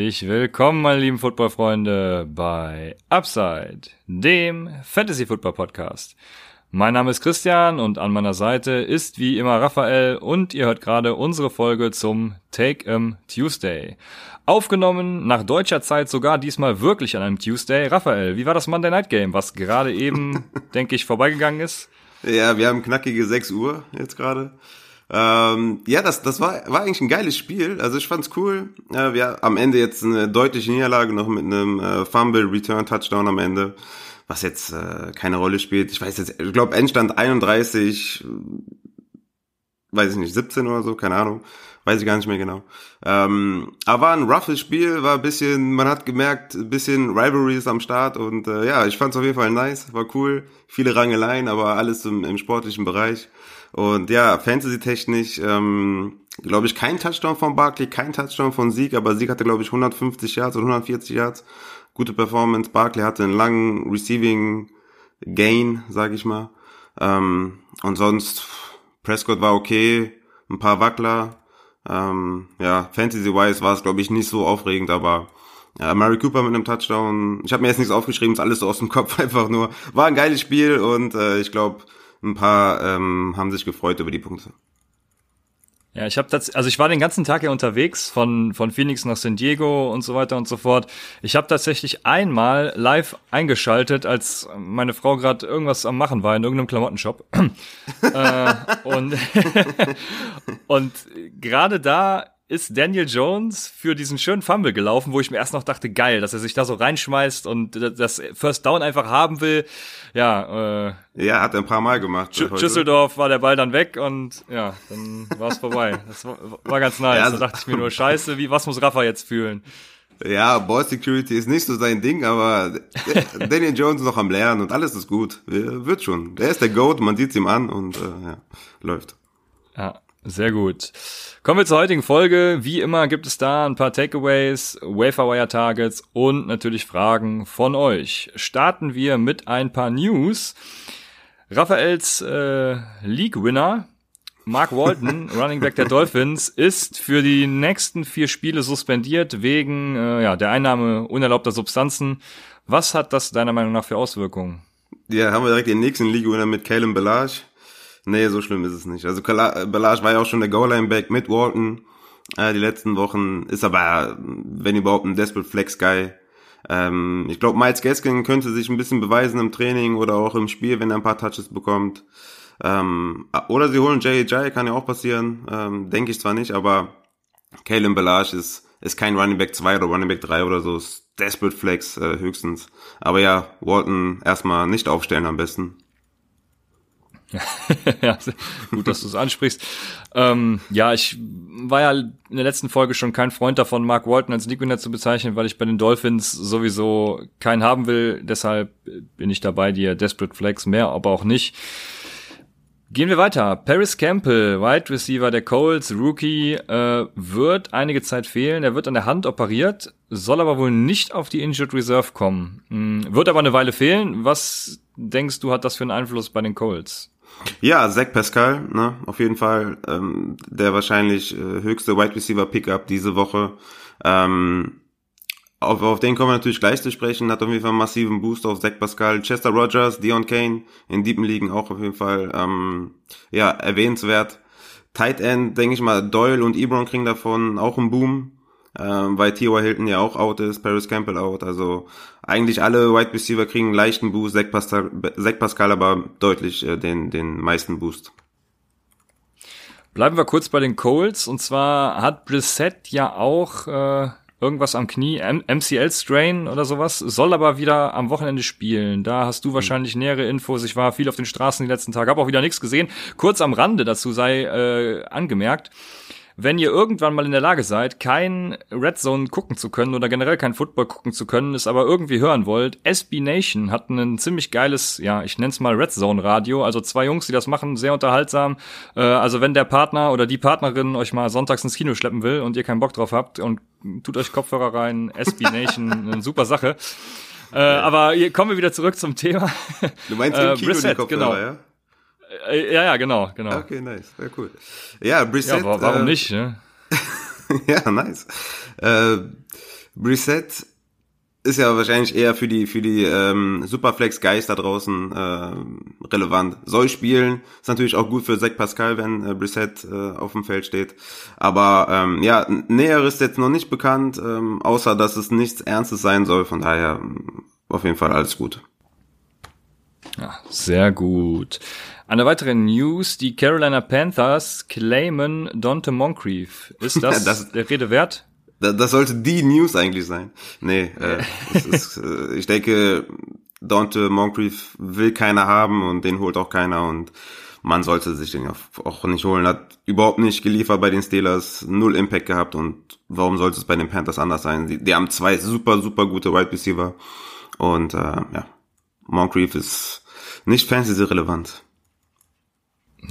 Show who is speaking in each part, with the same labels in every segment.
Speaker 1: Herzlich willkommen, meine lieben Footballfreunde, bei Upside, dem Fantasy Football Podcast. Mein Name ist Christian und an meiner Seite ist wie immer Raphael und ihr hört gerade unsere Folge zum Take 'em Tuesday. Aufgenommen nach deutscher Zeit sogar diesmal wirklich an einem Tuesday. Raphael, wie war das Monday Night Game, was gerade eben, denke ich, vorbeigegangen ist?
Speaker 2: Ja, wir haben knackige 6 Uhr jetzt gerade. Ähm, ja, das, das war, war eigentlich ein geiles Spiel. Also ich fand's cool. Äh, wir am Ende jetzt eine deutliche Niederlage noch mit einem äh, Fumble Return Touchdown am Ende, was jetzt äh, keine Rolle spielt. Ich weiß jetzt, ich glaube Endstand 31, weiß ich nicht, 17 oder so, keine Ahnung. Weiß ich gar nicht mehr genau. Ähm, aber war ein roughes Spiel, war ein bisschen, man hat gemerkt, ein bisschen Rivalry ist am Start und äh, ja, ich fand's auf jeden Fall nice, war cool. Viele Rangeleien, aber alles im, im sportlichen Bereich. Und ja, Fantasy-technisch, ähm, glaube ich, kein Touchdown von Barkley, kein Touchdown von Sieg, aber Sieg hatte, glaube ich, 150 Yards oder 140 Yards. Gute Performance. Barkley hatte einen langen Receiving Gain, sage ich mal. Ähm, und sonst, Prescott war okay, ein paar Wackler. Ähm, ja, Fantasy-wise war es, glaube ich, nicht so aufregend, aber ja, Mary Cooper mit einem Touchdown. Ich habe mir jetzt nichts aufgeschrieben, ist alles so aus dem Kopf einfach nur. War ein geiles Spiel und äh, ich glaube, ein paar ähm, haben sich gefreut über die Punkte.
Speaker 1: Ja, ich habe also ich war den ganzen Tag ja unterwegs von von Phoenix nach San Diego und so weiter und so fort. Ich habe tatsächlich einmal live eingeschaltet, als meine Frau gerade irgendwas am machen war in irgendeinem Klamottenshop. äh, und und gerade da ist Daniel Jones für diesen schönen Fumble gelaufen, wo ich mir erst noch dachte, geil, dass er sich da so reinschmeißt und das First Down einfach haben will. Ja,
Speaker 2: äh, ja, hat er ein paar Mal gemacht.
Speaker 1: Sch Schüsseldorf war der Ball dann weg und ja, dann war es vorbei. Das war, war ganz nice. Ja, also, da dachte ich mir nur, scheiße, wie was muss Rafa jetzt fühlen?
Speaker 2: Ja, Ball Security ist nicht so sein Ding, aber Daniel Jones ist noch am Lernen und alles ist gut. Wird schon. Der ist der Goat, man sieht's ihm an und äh, ja, läuft.
Speaker 1: Ja, sehr gut. Kommen wir zur heutigen Folge. Wie immer gibt es da ein paar Takeaways, Waferwire Targets und natürlich Fragen von euch. Starten wir mit ein paar News. Raphaels äh, League-Winner Mark Walton, Running Back der Dolphins, ist für die nächsten vier Spiele suspendiert wegen äh, ja, der Einnahme unerlaubter Substanzen. Was hat das deiner Meinung nach für Auswirkungen?
Speaker 2: Ja, haben wir direkt den nächsten League-Winner mit Caleb Belage. Nee, so schlimm ist es nicht. Also Belage war ja auch schon der Goal-Line-Back mit Walton äh, die letzten Wochen, ist aber, wenn überhaupt, ein Desperate Flex-Guy. Ähm, ich glaube, Miles Gaskin könnte sich ein bisschen beweisen im Training oder auch im Spiel, wenn er ein paar Touches bekommt. Ähm, oder sie holen J.J., kann ja auch passieren. Ähm, Denke ich zwar nicht, aber Kalen Belage ist, ist kein Running Back 2 oder Running Back 3 oder so, ist Desperate Flex äh, höchstens. Aber ja, Walton erstmal nicht aufstellen am besten.
Speaker 1: ja, gut, dass du es ansprichst. Ähm, ja, ich war ja in der letzten Folge schon kein Freund davon, Mark Walton als League Winner zu bezeichnen, weil ich bei den Dolphins sowieso keinen haben will. Deshalb bin ich dabei, dir Desperate Flex mehr, aber auch nicht. Gehen wir weiter. Paris Campbell, Wide Receiver der Colts, Rookie, äh, wird einige Zeit fehlen. Er wird an der Hand operiert, soll aber wohl nicht auf die Injured Reserve kommen. Hm, wird aber eine Weile fehlen. Was denkst du, hat das für einen Einfluss bei den Colts?
Speaker 2: Ja, Zach Pascal, ne, auf jeden Fall ähm, der wahrscheinlich äh, höchste Wide Receiver Pickup diese Woche. Ähm, auf, auf den kommen wir natürlich gleich zu sprechen, hat auf jeden Fall einen massiven Boost auf Zach Pascal, Chester Rogers, Dion Kane in Deepen Ligen auch auf jeden Fall ähm, ja erwähnenswert. Tight End, denke ich mal, Doyle und Ebron kriegen davon auch einen Boom ähm, weil T.Y. Hilton ja auch out ist, Paris Campbell out. Also eigentlich alle Wide Receiver kriegen einen leichten Boost, Zach Pascal, Zach Pascal aber deutlich äh, den, den meisten Boost.
Speaker 1: Bleiben wir kurz bei den Colts. Und zwar hat Brissett ja auch äh, irgendwas am Knie, MCL-Strain oder sowas, soll aber wieder am Wochenende spielen. Da hast du hm. wahrscheinlich nähere Infos. Ich war viel auf den Straßen die letzten Tage, habe auch wieder nichts gesehen. Kurz am Rande dazu sei äh, angemerkt wenn ihr irgendwann mal in der Lage seid, kein Red Zone gucken zu können oder generell kein Football gucken zu können, es aber irgendwie hören wollt, SB Nation hat ein ziemlich geiles, ja, ich nenn's mal Red Zone Radio, also zwei Jungs, die das machen, sehr unterhaltsam. Äh, also wenn der Partner oder die Partnerin euch mal sonntags ins Kino schleppen will und ihr keinen Bock drauf habt und tut euch Kopfhörer rein, SB Nation, eine super Sache. Äh, aber hier kommen wir wieder zurück zum Thema.
Speaker 2: Du meinst im Kino äh, Brissett, die Kopfhörer, genau. ja?
Speaker 1: Äh, ja, ja, genau, genau.
Speaker 2: Okay, nice, sehr cool. Ja,
Speaker 1: Brissett. Ja, warum äh, nicht? Ne?
Speaker 2: ja, nice. Äh, Brissett ist ja wahrscheinlich eher für die für die ähm, Superflex Guys da draußen äh, relevant. Soll spielen, ist natürlich auch gut für Zach Pascal, wenn äh, Brissett äh, auf dem Feld steht. Aber ähm, ja, näheres jetzt noch nicht bekannt, ähm, außer dass es nichts Ernstes sein soll. Von daher auf jeden Fall alles gut.
Speaker 1: Ja, sehr gut. Eine weitere News, die Carolina Panthers claimen Dante Moncrief. Ist das, das der Rede wert?
Speaker 2: Das sollte die News eigentlich sein. Nee, äh, ist, äh, ich denke, Dante Moncrief will keiner haben und den holt auch keiner und man sollte sich den auch nicht holen. Hat überhaupt nicht geliefert bei den Steelers, null Impact gehabt und warum sollte es bei den Panthers anders sein? Die, die haben zwei super, super gute Wide Receiver und äh, ja, Moncrief ist nicht fantasy-relevant.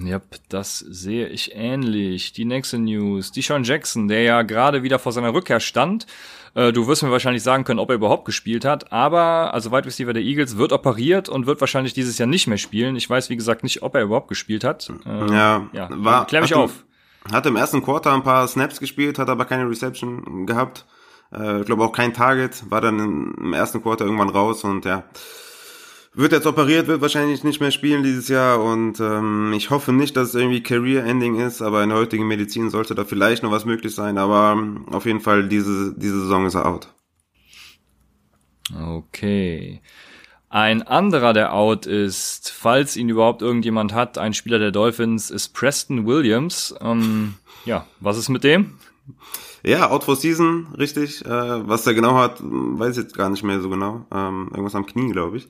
Speaker 1: Ja, das sehe ich ähnlich. Die nächste News. Die Sean Jackson, der ja gerade wieder vor seiner Rückkehr stand. Äh, du wirst mir wahrscheinlich sagen können, ob er überhaupt gespielt hat. Aber, also Wide Receiver der Eagles wird operiert und wird wahrscheinlich dieses Jahr nicht mehr spielen. Ich weiß, wie gesagt, nicht, ob er überhaupt gespielt hat.
Speaker 2: Äh, ja, ja, war, klär mich auf. Hat im ersten Quarter ein paar Snaps gespielt, hat aber keine Reception gehabt. Äh, ich glaube auch kein Target, war dann im ersten Quarter irgendwann raus und ja, wird jetzt operiert, wird wahrscheinlich nicht mehr spielen dieses Jahr und ähm, ich hoffe nicht, dass es irgendwie Career-Ending ist, aber in der heutigen Medizin sollte da vielleicht noch was möglich sein, aber ähm, auf jeden Fall diese, diese Saison ist er out.
Speaker 1: Okay. Ein anderer, der out ist, falls ihn überhaupt irgendjemand hat, ein Spieler der Dolphins, ist Preston Williams. Ähm, ja, was ist mit dem?
Speaker 2: Ja, out for season, richtig. Äh, was er genau hat, weiß ich jetzt gar nicht mehr so genau. Ähm, irgendwas am Knie, glaube ich.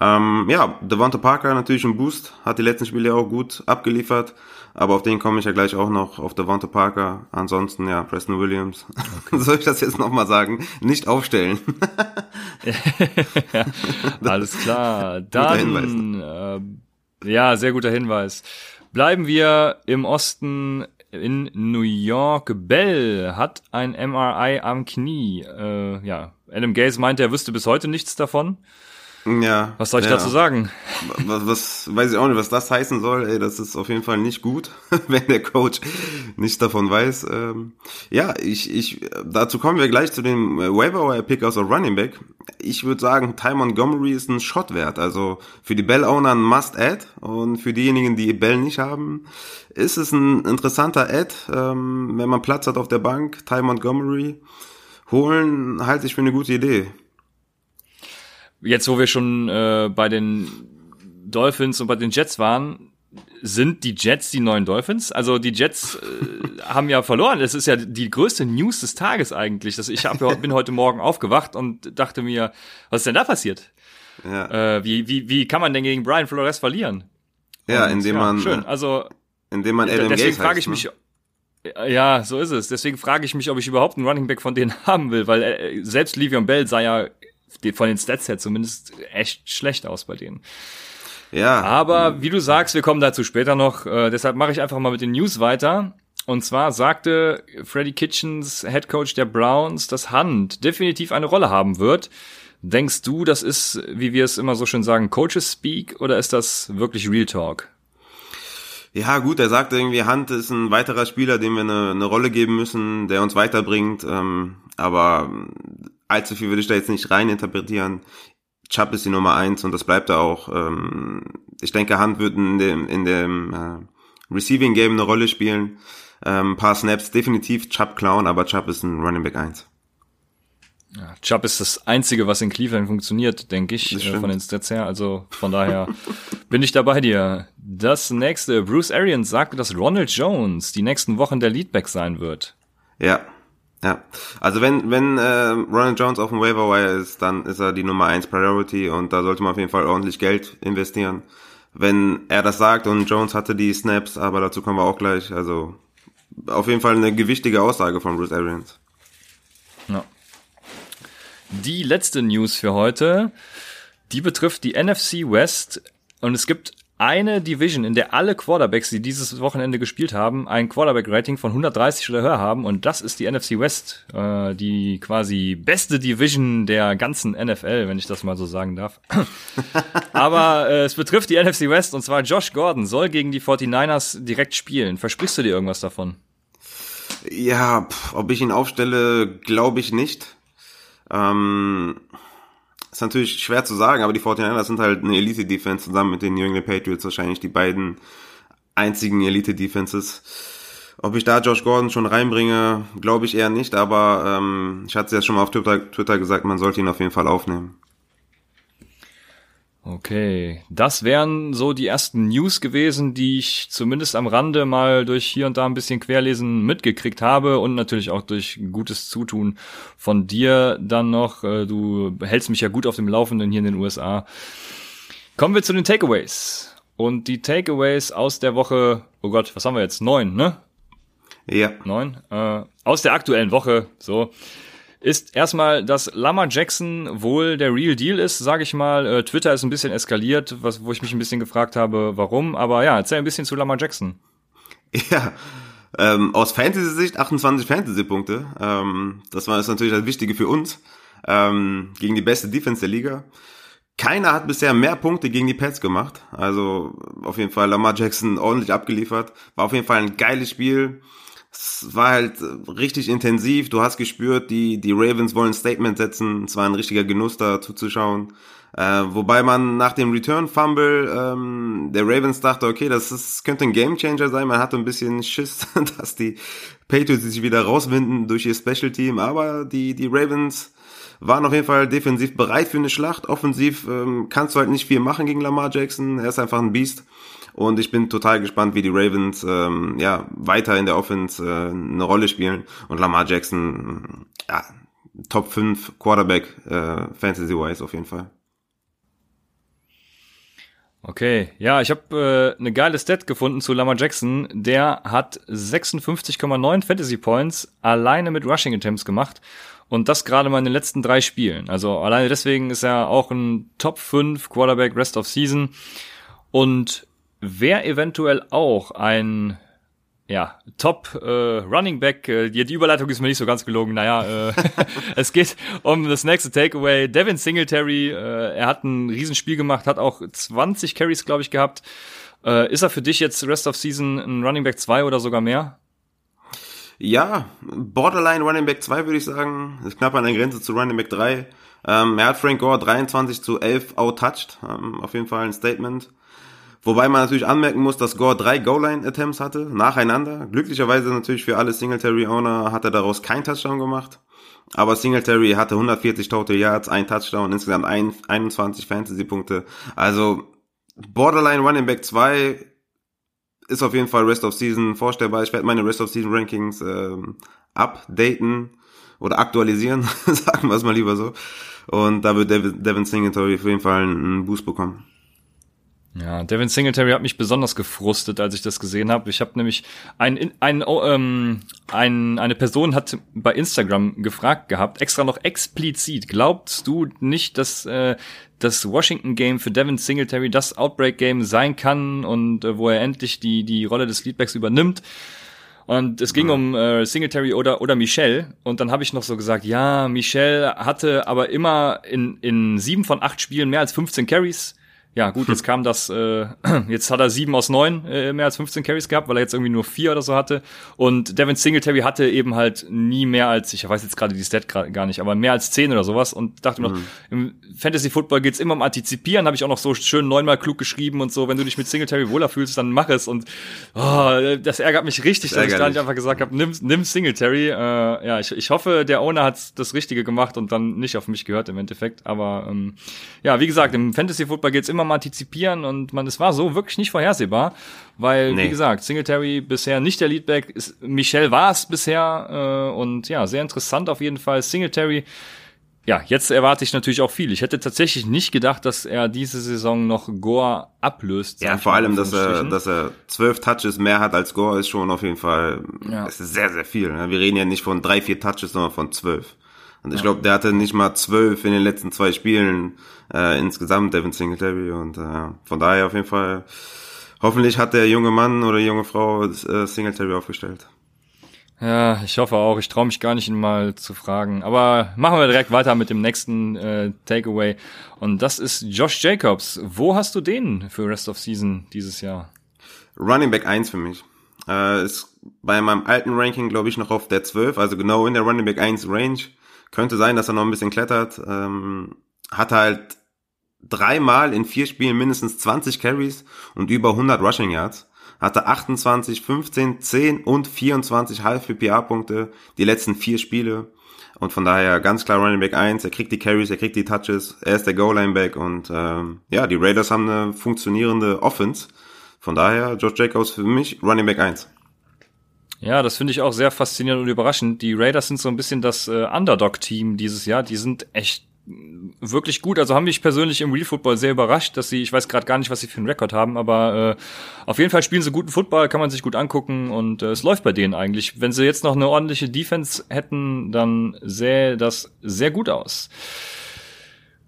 Speaker 2: Ähm, ja, Devonta Parker natürlich ein Boost, hat die letzten Spiele auch gut abgeliefert, aber auf den komme ich ja gleich auch noch, auf Devonta Parker. Ansonsten, ja, Preston Williams. Okay. Soll ich das jetzt nochmal sagen? Nicht aufstellen.
Speaker 1: alles klar. Dann, äh, ja, sehr guter Hinweis. Bleiben wir im Osten in New York. Bell hat ein MRI am Knie. Äh, ja, Adam Gaze meinte, er wüsste bis heute nichts davon.
Speaker 2: Ja.
Speaker 1: Was soll ich
Speaker 2: ja.
Speaker 1: dazu sagen?
Speaker 2: Was, was, weiß ich auch nicht, was das heißen soll. Ey, das ist auf jeden Fall nicht gut, wenn der Coach nichts davon weiß. Ähm, ja, ich, ich, dazu kommen wir gleich zu dem Waiver Wire Pick aus der Running Back. Ich würde sagen, Ty Montgomery ist ein Shot wert. Also für die Bell-Owner ein Must-Add und für diejenigen, die Bell nicht haben, ist es ein interessanter Add, ähm, wenn man Platz hat auf der Bank. Ty Montgomery holen halte ich für eine gute Idee
Speaker 1: jetzt, wo wir schon äh, bei den Dolphins und bei den Jets waren, sind die Jets die neuen Dolphins? Also die Jets äh, haben ja verloren. Das ist ja die größte News des Tages eigentlich. Das, ich hab, bin heute Morgen aufgewacht und dachte mir, was ist denn da passiert? Ja. Äh, wie, wie, wie kann man denn gegen Brian Flores verlieren?
Speaker 2: Ja, und, indem ja, man
Speaker 1: schön. Also
Speaker 2: indem man Adam
Speaker 1: deswegen frage ich mich. Ja, so ist es. Deswegen frage ich mich, ob ich überhaupt einen Running Back von denen haben will, weil äh, selbst Livion Bell sah ja von den Stats her zumindest echt schlecht aus bei denen. Ja. Aber wie du sagst, wir kommen dazu später noch. Äh, deshalb mache ich einfach mal mit den News weiter. Und zwar sagte Freddy Kitchens, Head Coach der Browns, dass Hand definitiv eine Rolle haben wird. Denkst du, das ist, wie wir es immer so schön sagen, Coaches Speak oder ist das wirklich Real Talk?
Speaker 2: Ja, gut, er sagt irgendwie, Hand ist ein weiterer Spieler, dem wir eine, eine Rolle geben müssen, der uns weiterbringt. Ähm, aber allzu viel würde ich da jetzt nicht rein interpretieren. Chubb ist die Nummer eins und das bleibt er auch. Ähm, ich denke, Hand wird in dem, in dem äh, Receiving Game eine Rolle spielen. Ähm, ein paar Snaps definitiv Chubb klauen, aber Chubb ist ein Running Back 1.
Speaker 1: Ja, Chubb ist das Einzige, was in Cleveland funktioniert, denke ich, äh, von den Stats her. Also von daher bin ich da bei dir. Das nächste, Bruce Arians sagte, dass Ronald Jones die nächsten Wochen der Leadback sein wird.
Speaker 2: Ja, ja, also wenn wenn äh, Ronald Jones auf dem Waiver Wire ist, dann ist er die Nummer 1 Priority und da sollte man auf jeden Fall ordentlich Geld investieren. Wenn er das sagt und Jones hatte die Snaps, aber dazu kommen wir auch gleich. Also auf jeden Fall eine gewichtige Aussage von Bruce Arians.
Speaker 1: Ja. Die letzte News für heute, die betrifft die NFC West und es gibt eine Division, in der alle Quarterbacks, die dieses Wochenende gespielt haben, ein Quarterback-Rating von 130 oder höher haben. Und das ist die NFC West, äh, die quasi beste Division der ganzen NFL, wenn ich das mal so sagen darf. Aber äh, es betrifft die NFC West und zwar Josh Gordon soll gegen die 49ers direkt spielen. Versprichst du dir irgendwas davon?
Speaker 2: Ja, pff, ob ich ihn aufstelle, glaube ich nicht. Ähm, ist natürlich schwer zu sagen, aber die 49ers sind halt eine Elite-Defense zusammen mit den New England Patriots wahrscheinlich die beiden einzigen Elite-Defenses. Ob ich da Josh Gordon schon reinbringe, glaube ich eher nicht, aber ähm, ich hatte es ja schon mal auf Twitter, Twitter gesagt, man sollte ihn auf jeden Fall aufnehmen.
Speaker 1: Okay, das wären so die ersten News gewesen, die ich zumindest am Rande mal durch hier und da ein bisschen querlesen mitgekriegt habe und natürlich auch durch gutes Zutun von dir dann noch. Äh, du hältst mich ja gut auf dem Laufenden hier in den USA. Kommen wir zu den Takeaways. Und die Takeaways aus der Woche, oh Gott, was haben wir jetzt? Neun, ne?
Speaker 2: Ja.
Speaker 1: Neun. Äh, aus der aktuellen Woche, so ist erstmal, dass Lama Jackson wohl der Real Deal ist, sage ich mal. Äh, Twitter ist ein bisschen eskaliert, was, wo ich mich ein bisschen gefragt habe, warum. Aber ja, erzähl ein bisschen zu Lama Jackson.
Speaker 2: Ja, ähm, aus Fantasy-Sicht 28 Fantasy-Punkte. Ähm, das war ist natürlich das Wichtige für uns. Ähm, gegen die beste Defense der Liga. Keiner hat bisher mehr Punkte gegen die Pets gemacht. Also auf jeden Fall Lamar Jackson ordentlich abgeliefert. War auf jeden Fall ein geiles Spiel. Es war halt richtig intensiv. Du hast gespürt, die, die Ravens wollen ein Statement setzen. Es war ein richtiger Genuss, da zuzuschauen. Äh, wobei man nach dem Return Fumble ähm, der Ravens dachte, okay, das ist, könnte ein Gamechanger sein. Man hatte ein bisschen Schiss, dass die Patriots sich wieder rauswinden durch ihr Special Team. Aber die, die Ravens waren auf jeden Fall defensiv bereit für eine Schlacht. Offensiv ähm, kannst du halt nicht viel machen gegen Lamar Jackson. Er ist einfach ein Biest. Und ich bin total gespannt, wie die Ravens ähm, ja weiter in der Offense äh, eine Rolle spielen. Und Lamar Jackson, ja, Top 5 Quarterback äh, Fantasy-wise auf jeden Fall.
Speaker 1: Okay, ja, ich habe äh, eine geile Stat gefunden zu Lamar Jackson. Der hat 56,9 Fantasy Points alleine mit Rushing Attempts gemacht und das gerade mal in den letzten drei Spielen. Also alleine deswegen ist er auch ein Top 5 Quarterback Rest of Season und wer eventuell auch ein ja, Top äh, Running Back. Äh, die, Überleitung ist mir nicht so ganz gelogen. Naja, äh, es geht um das nächste Takeaway. Devin Singletary, äh, er hat ein Riesenspiel gemacht, hat auch 20 Carries, glaube ich, gehabt. Äh, ist er für dich jetzt Rest of Season ein Running Back 2 oder sogar mehr?
Speaker 2: Ja, Borderline Running Back 2 würde ich sagen. Ist knapp an der Grenze zu Running Back 3. Ähm, er hat Frank Gore 23 zu 11 outtouched. Ähm, auf jeden Fall ein Statement. Wobei man natürlich anmerken muss, dass Gore drei Goal-Line-Attempts hatte, nacheinander. Glücklicherweise natürlich für alle Singletary-Owner hat er daraus keinen Touchdown gemacht. Aber Singletary hatte 140 Total Yards, ein Touchdown, insgesamt 21 Fantasy-Punkte. Also Borderline Running Back 2 ist auf jeden Fall Rest of Season vorstellbar. Ich werde meine Rest of Season Rankings ähm, updaten oder aktualisieren, sagen wir es mal lieber so. Und da wird Devin Singletary auf jeden Fall einen Boost bekommen.
Speaker 1: Ja, Devin Singletary hat mich besonders gefrustet, als ich das gesehen habe. Ich habe nämlich ein, ein, oh, ähm, ein, eine Person hat bei Instagram gefragt gehabt, extra noch explizit, glaubst du nicht, dass äh, das Washington Game für Devin Singletary das Outbreak Game sein kann und äh, wo er endlich die, die Rolle des Leadbacks übernimmt? Und es ging um äh, Singletary oder, oder Michelle. Und dann habe ich noch so gesagt, ja, Michelle hatte aber immer in, in sieben von acht Spielen mehr als 15 Carries ja, gut, jetzt kam das, äh, jetzt hat er sieben aus neun äh, mehr als 15 Carries gehabt, weil er jetzt irgendwie nur vier oder so hatte. Und Devin Singletary hatte eben halt nie mehr als, ich weiß jetzt gerade die Stat gar nicht, aber mehr als zehn oder sowas. Und dachte mhm. noch, im Fantasy Football geht's immer um Antizipieren, habe ich auch noch so schön neunmal klug geschrieben und so, wenn du dich mit Singletary wohler fühlst, dann mach es. Und oh, das ärgert mich richtig, dass ich da nicht einfach gesagt habe, nimm, nimm Singletary. Äh, ja, ich, ich hoffe, der Owner hat das Richtige gemacht und dann nicht auf mich gehört im Endeffekt. Aber ähm, ja, wie gesagt, im Fantasy Football geht's immer mal antizipieren und man, es war so wirklich nicht vorhersehbar, weil, nee. wie gesagt, Singletary bisher nicht der Leadback, ist, Michel war es bisher äh, und ja, sehr interessant auf jeden Fall. Singletary, ja, jetzt erwarte ich natürlich auch viel. Ich hätte tatsächlich nicht gedacht, dass er diese Saison noch Gore ablöst.
Speaker 2: Ja, vor allem, dass er, dass er zwölf Touches mehr hat als Gore, ist schon auf jeden Fall, ja. ist sehr, sehr viel. Ne? Wir reden ja nicht von drei, vier Touches, sondern von zwölf. Und ich glaube, der hatte nicht mal zwölf in den letzten zwei Spielen äh, insgesamt, Devin Singletary. Und äh, von daher auf jeden Fall, hoffentlich hat der junge Mann oder junge Frau äh, Singletary aufgestellt.
Speaker 1: Ja, ich hoffe auch. Ich traue mich gar nicht, ihn mal zu fragen. Aber machen wir direkt weiter mit dem nächsten äh, Takeaway. Und das ist Josh Jacobs. Wo hast du den für Rest of Season dieses Jahr?
Speaker 2: Running Back 1 für mich. Äh, ist bei meinem alten Ranking, glaube ich, noch auf der 12, also genau in der Running Back 1 Range. Könnte sein, dass er noch ein bisschen klettert. Ähm, hat halt dreimal in vier Spielen mindestens 20 Carries und über 100 Rushing Yards. Hatte 28, 15, 10 und 24 Half PPA Punkte die letzten vier Spiele. Und von daher ganz klar Running Back 1, er kriegt die Carries, er kriegt die Touches, er ist der Goal-Line-Back und ähm, ja, die Raiders haben eine funktionierende Offense. Von daher, George Jacobs für mich Running Back 1.
Speaker 1: Ja, das finde ich auch sehr faszinierend und überraschend. Die Raiders sind so ein bisschen das äh, Underdog-Team dieses Jahr. Die sind echt wirklich gut. Also haben mich persönlich im Real Football sehr überrascht, dass sie, ich weiß gerade gar nicht, was sie für einen Rekord haben, aber äh, auf jeden Fall spielen sie guten Football, kann man sich gut angucken und äh, es läuft bei denen eigentlich. Wenn sie jetzt noch eine ordentliche Defense hätten, dann sähe das sehr gut aus.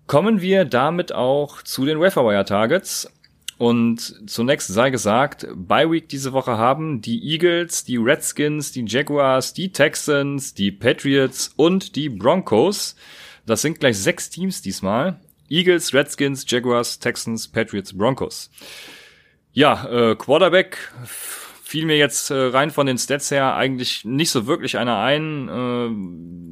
Speaker 1: Kommen wir damit auch zu den Waferwire Targets. Und zunächst sei gesagt, Bye Week diese Woche haben die Eagles, die Redskins, die Jaguars, die Texans, die Patriots und die Broncos. Das sind gleich sechs Teams diesmal. Eagles, Redskins, Jaguars, Texans, Patriots, Broncos. Ja, äh, Quarterback fiel mir jetzt äh, rein von den Stats her eigentlich nicht so wirklich einer ein.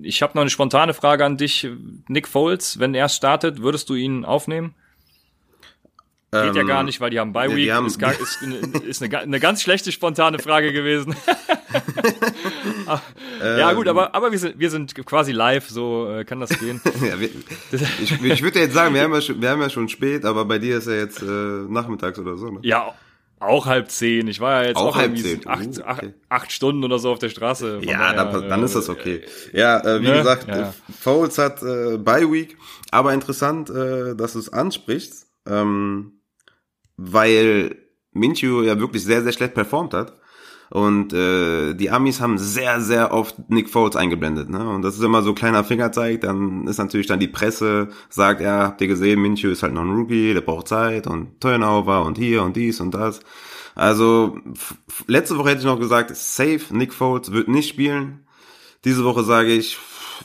Speaker 1: Äh, ich habe noch eine spontane Frage an dich. Nick Foles, wenn er startet, würdest du ihn aufnehmen? Geht ähm, ja gar nicht, weil die haben Bye Week. Haben ist, gar, ist, ist eine, eine, ganz schlechte spontane Frage gewesen. ja gut, aber, aber wir, sind, wir sind quasi live, so äh, kann das gehen. ja, wir,
Speaker 2: ich ich würde jetzt sagen, wir haben, ja schon, wir haben ja schon spät, aber bei dir ist ja jetzt äh, nachmittags oder so. Ne?
Speaker 1: Ja, auch halb zehn. Ich war ja jetzt auch, auch halb zehn. Acht, uh, okay. acht, Stunden oder so auf der Straße.
Speaker 2: Ja, daher, dann, dann äh, ist das okay. Ja, äh, wie ne? gesagt, ja. Foles hat äh, Bye Week, aber interessant, äh, dass du es ansprichst. Ähm, weil Minshew ja wirklich sehr, sehr schlecht performt hat. Und äh, die Amis haben sehr, sehr oft Nick Foles eingeblendet. Ne? Und das ist immer so kleiner Fingerzeig. Dann ist natürlich dann die Presse, sagt, ja, habt ihr gesehen, Minshew ist halt noch ein Rookie, der braucht Zeit und Turnover und hier und dies und das. Also letzte Woche hätte ich noch gesagt, safe, Nick Foles wird nicht spielen. Diese Woche sage ich,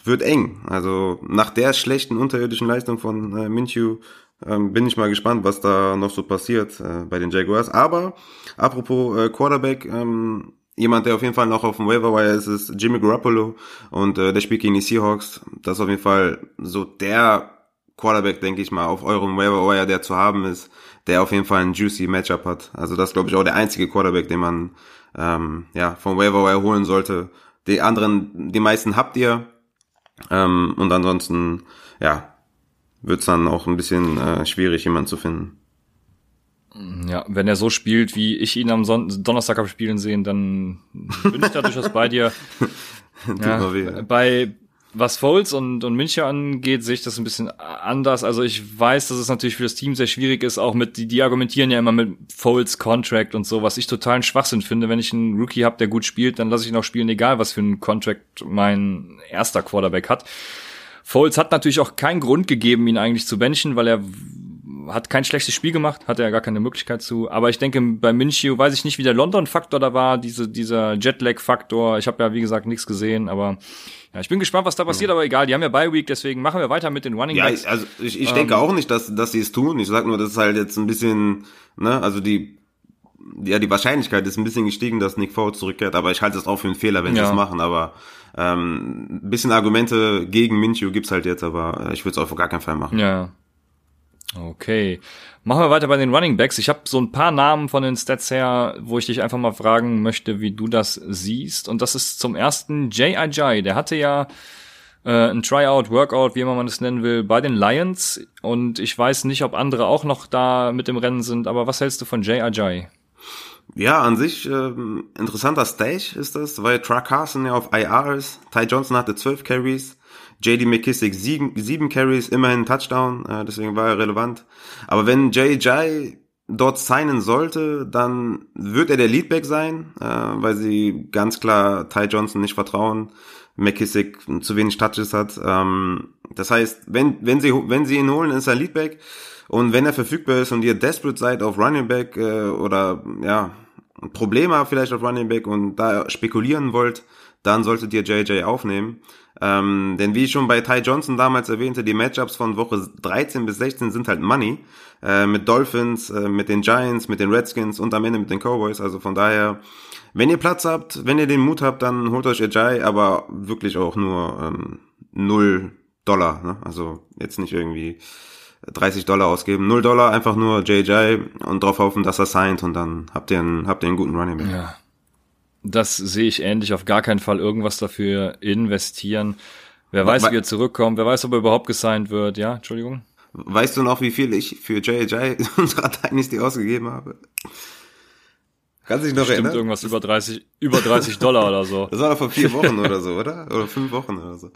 Speaker 2: wird eng. Also nach der schlechten unterirdischen Leistung von äh, Minshew ähm, bin ich mal gespannt, was da noch so passiert äh, bei den Jaguars. Aber apropos äh, Quarterback, ähm, jemand, der auf jeden Fall noch auf dem Waiver ist, ist Jimmy Garoppolo und äh, der spielt gegen die Seahawks. Das ist auf jeden Fall so der Quarterback, denke ich mal, auf eurem Waiver Wire, der zu haben ist, der auf jeden Fall ein juicy Matchup hat. Also das glaube ich auch der einzige Quarterback, den man ähm, ja vom Waiver Wire holen sollte. Die anderen, die meisten habt ihr. Ähm, und ansonsten, ja, wird es dann auch ein bisschen äh, schwierig, jemanden zu finden.
Speaker 1: Ja, wenn er so spielt, wie ich ihn am Son Donnerstag habe spielen sehen, dann bin ich da durchaus bei dir. ja, weh, bei was Foles und, und München angeht, sehe ich das ein bisschen anders. Also ich weiß, dass es natürlich für das Team sehr schwierig ist, auch mit, die, die argumentieren ja immer mit Foles Contract und so, was ich totalen Schwachsinn finde. Wenn ich einen Rookie habe, der gut spielt, dann lasse ich ihn auch spielen, egal was für einen Contract mein erster Quarterback hat. Foles hat natürlich auch keinen Grund gegeben, ihn eigentlich zu benchen, weil er hat kein schlechtes Spiel gemacht, hatte er gar keine Möglichkeit zu. Aber ich denke, bei Minchio weiß ich nicht, wie der London-Faktor da war, diese, dieser Jetlag-Faktor. Ich habe ja, wie gesagt, nichts gesehen, aber ja, ich bin gespannt, was da passiert, mhm. aber egal, die haben ja Bye Week, deswegen machen wir weiter mit den Running Backs.
Speaker 2: Ja, also ich, ich ähm, denke auch nicht, dass, dass sie es tun. Ich sag nur, das ist halt jetzt ein bisschen, ne, also die ja, die Wahrscheinlichkeit ist ein bisschen gestiegen, dass Nick Foles zurückkehrt, aber ich halte es auch für einen Fehler, wenn ja. sie es machen, aber ähm, ein bisschen Argumente gegen Minshew gibt's halt jetzt, aber ich würde es auf gar keinen Fall machen.
Speaker 1: Ja. Okay. Machen wir weiter bei den Running Backs. Ich habe so ein paar Namen von den Stats her, wo ich dich einfach mal fragen möchte, wie du das siehst. Und das ist zum ersten Jay Ajay. Der hatte ja äh, ein Tryout, Workout, wie immer man es nennen will, bei den Lions. Und ich weiß nicht, ob andere auch noch da mit dem Rennen sind. Aber was hältst du von Jay Ajay?
Speaker 2: Ja, an sich ähm, interessanter Stage ist das, weil Truck Carson ja auf IR ist. Ty Johnson hatte 12 Carries. JD McKissick sieben, sieben Carries, immerhin Touchdown, äh, deswegen war er relevant. Aber wenn JJ dort signen sollte, dann wird er der Leadback sein, äh, weil sie ganz klar Ty Johnson nicht vertrauen. McKissick zu wenig Touches hat. Ähm, das heißt, wenn, wenn sie, wenn sie ihn holen, ist er Leadback. Und wenn er verfügbar ist und ihr desperate seid auf Running Back äh, oder ja, Probleme habt vielleicht auf Running Back und da spekulieren wollt, dann solltet ihr JJ aufnehmen. Ähm, denn wie ich schon bei Ty Johnson damals erwähnte, die Matchups von Woche 13 bis 16 sind halt Money. Äh, mit Dolphins, äh, mit den Giants, mit den Redskins und am Ende mit den Cowboys. Also von daher wenn ihr Platz habt, wenn ihr den Mut habt, dann holt euch Ajay, aber wirklich auch nur ähm, null Dollar. Ne? Also jetzt nicht irgendwie 30 Dollar ausgeben. Null Dollar, einfach nur JJ und drauf hoffen, dass er signed und dann habt ihr einen, habt ihr einen guten Running Back.
Speaker 1: Ja. Das sehe ich ähnlich. Auf gar keinen Fall irgendwas dafür investieren. Wer weiß, wie er zurückkommt. Wer weiß, ob er überhaupt gesigned wird. Ja, Entschuldigung.
Speaker 2: Weißt du noch, wie viel ich für JJ unserer Dynasty ausgegeben habe? Kannst du dich noch
Speaker 1: Stimmt
Speaker 2: erinnern?
Speaker 1: irgendwas über 30, über 30 Dollar oder so.
Speaker 2: Das war doch vor vier Wochen oder so, oder? Oder fünf Wochen oder so.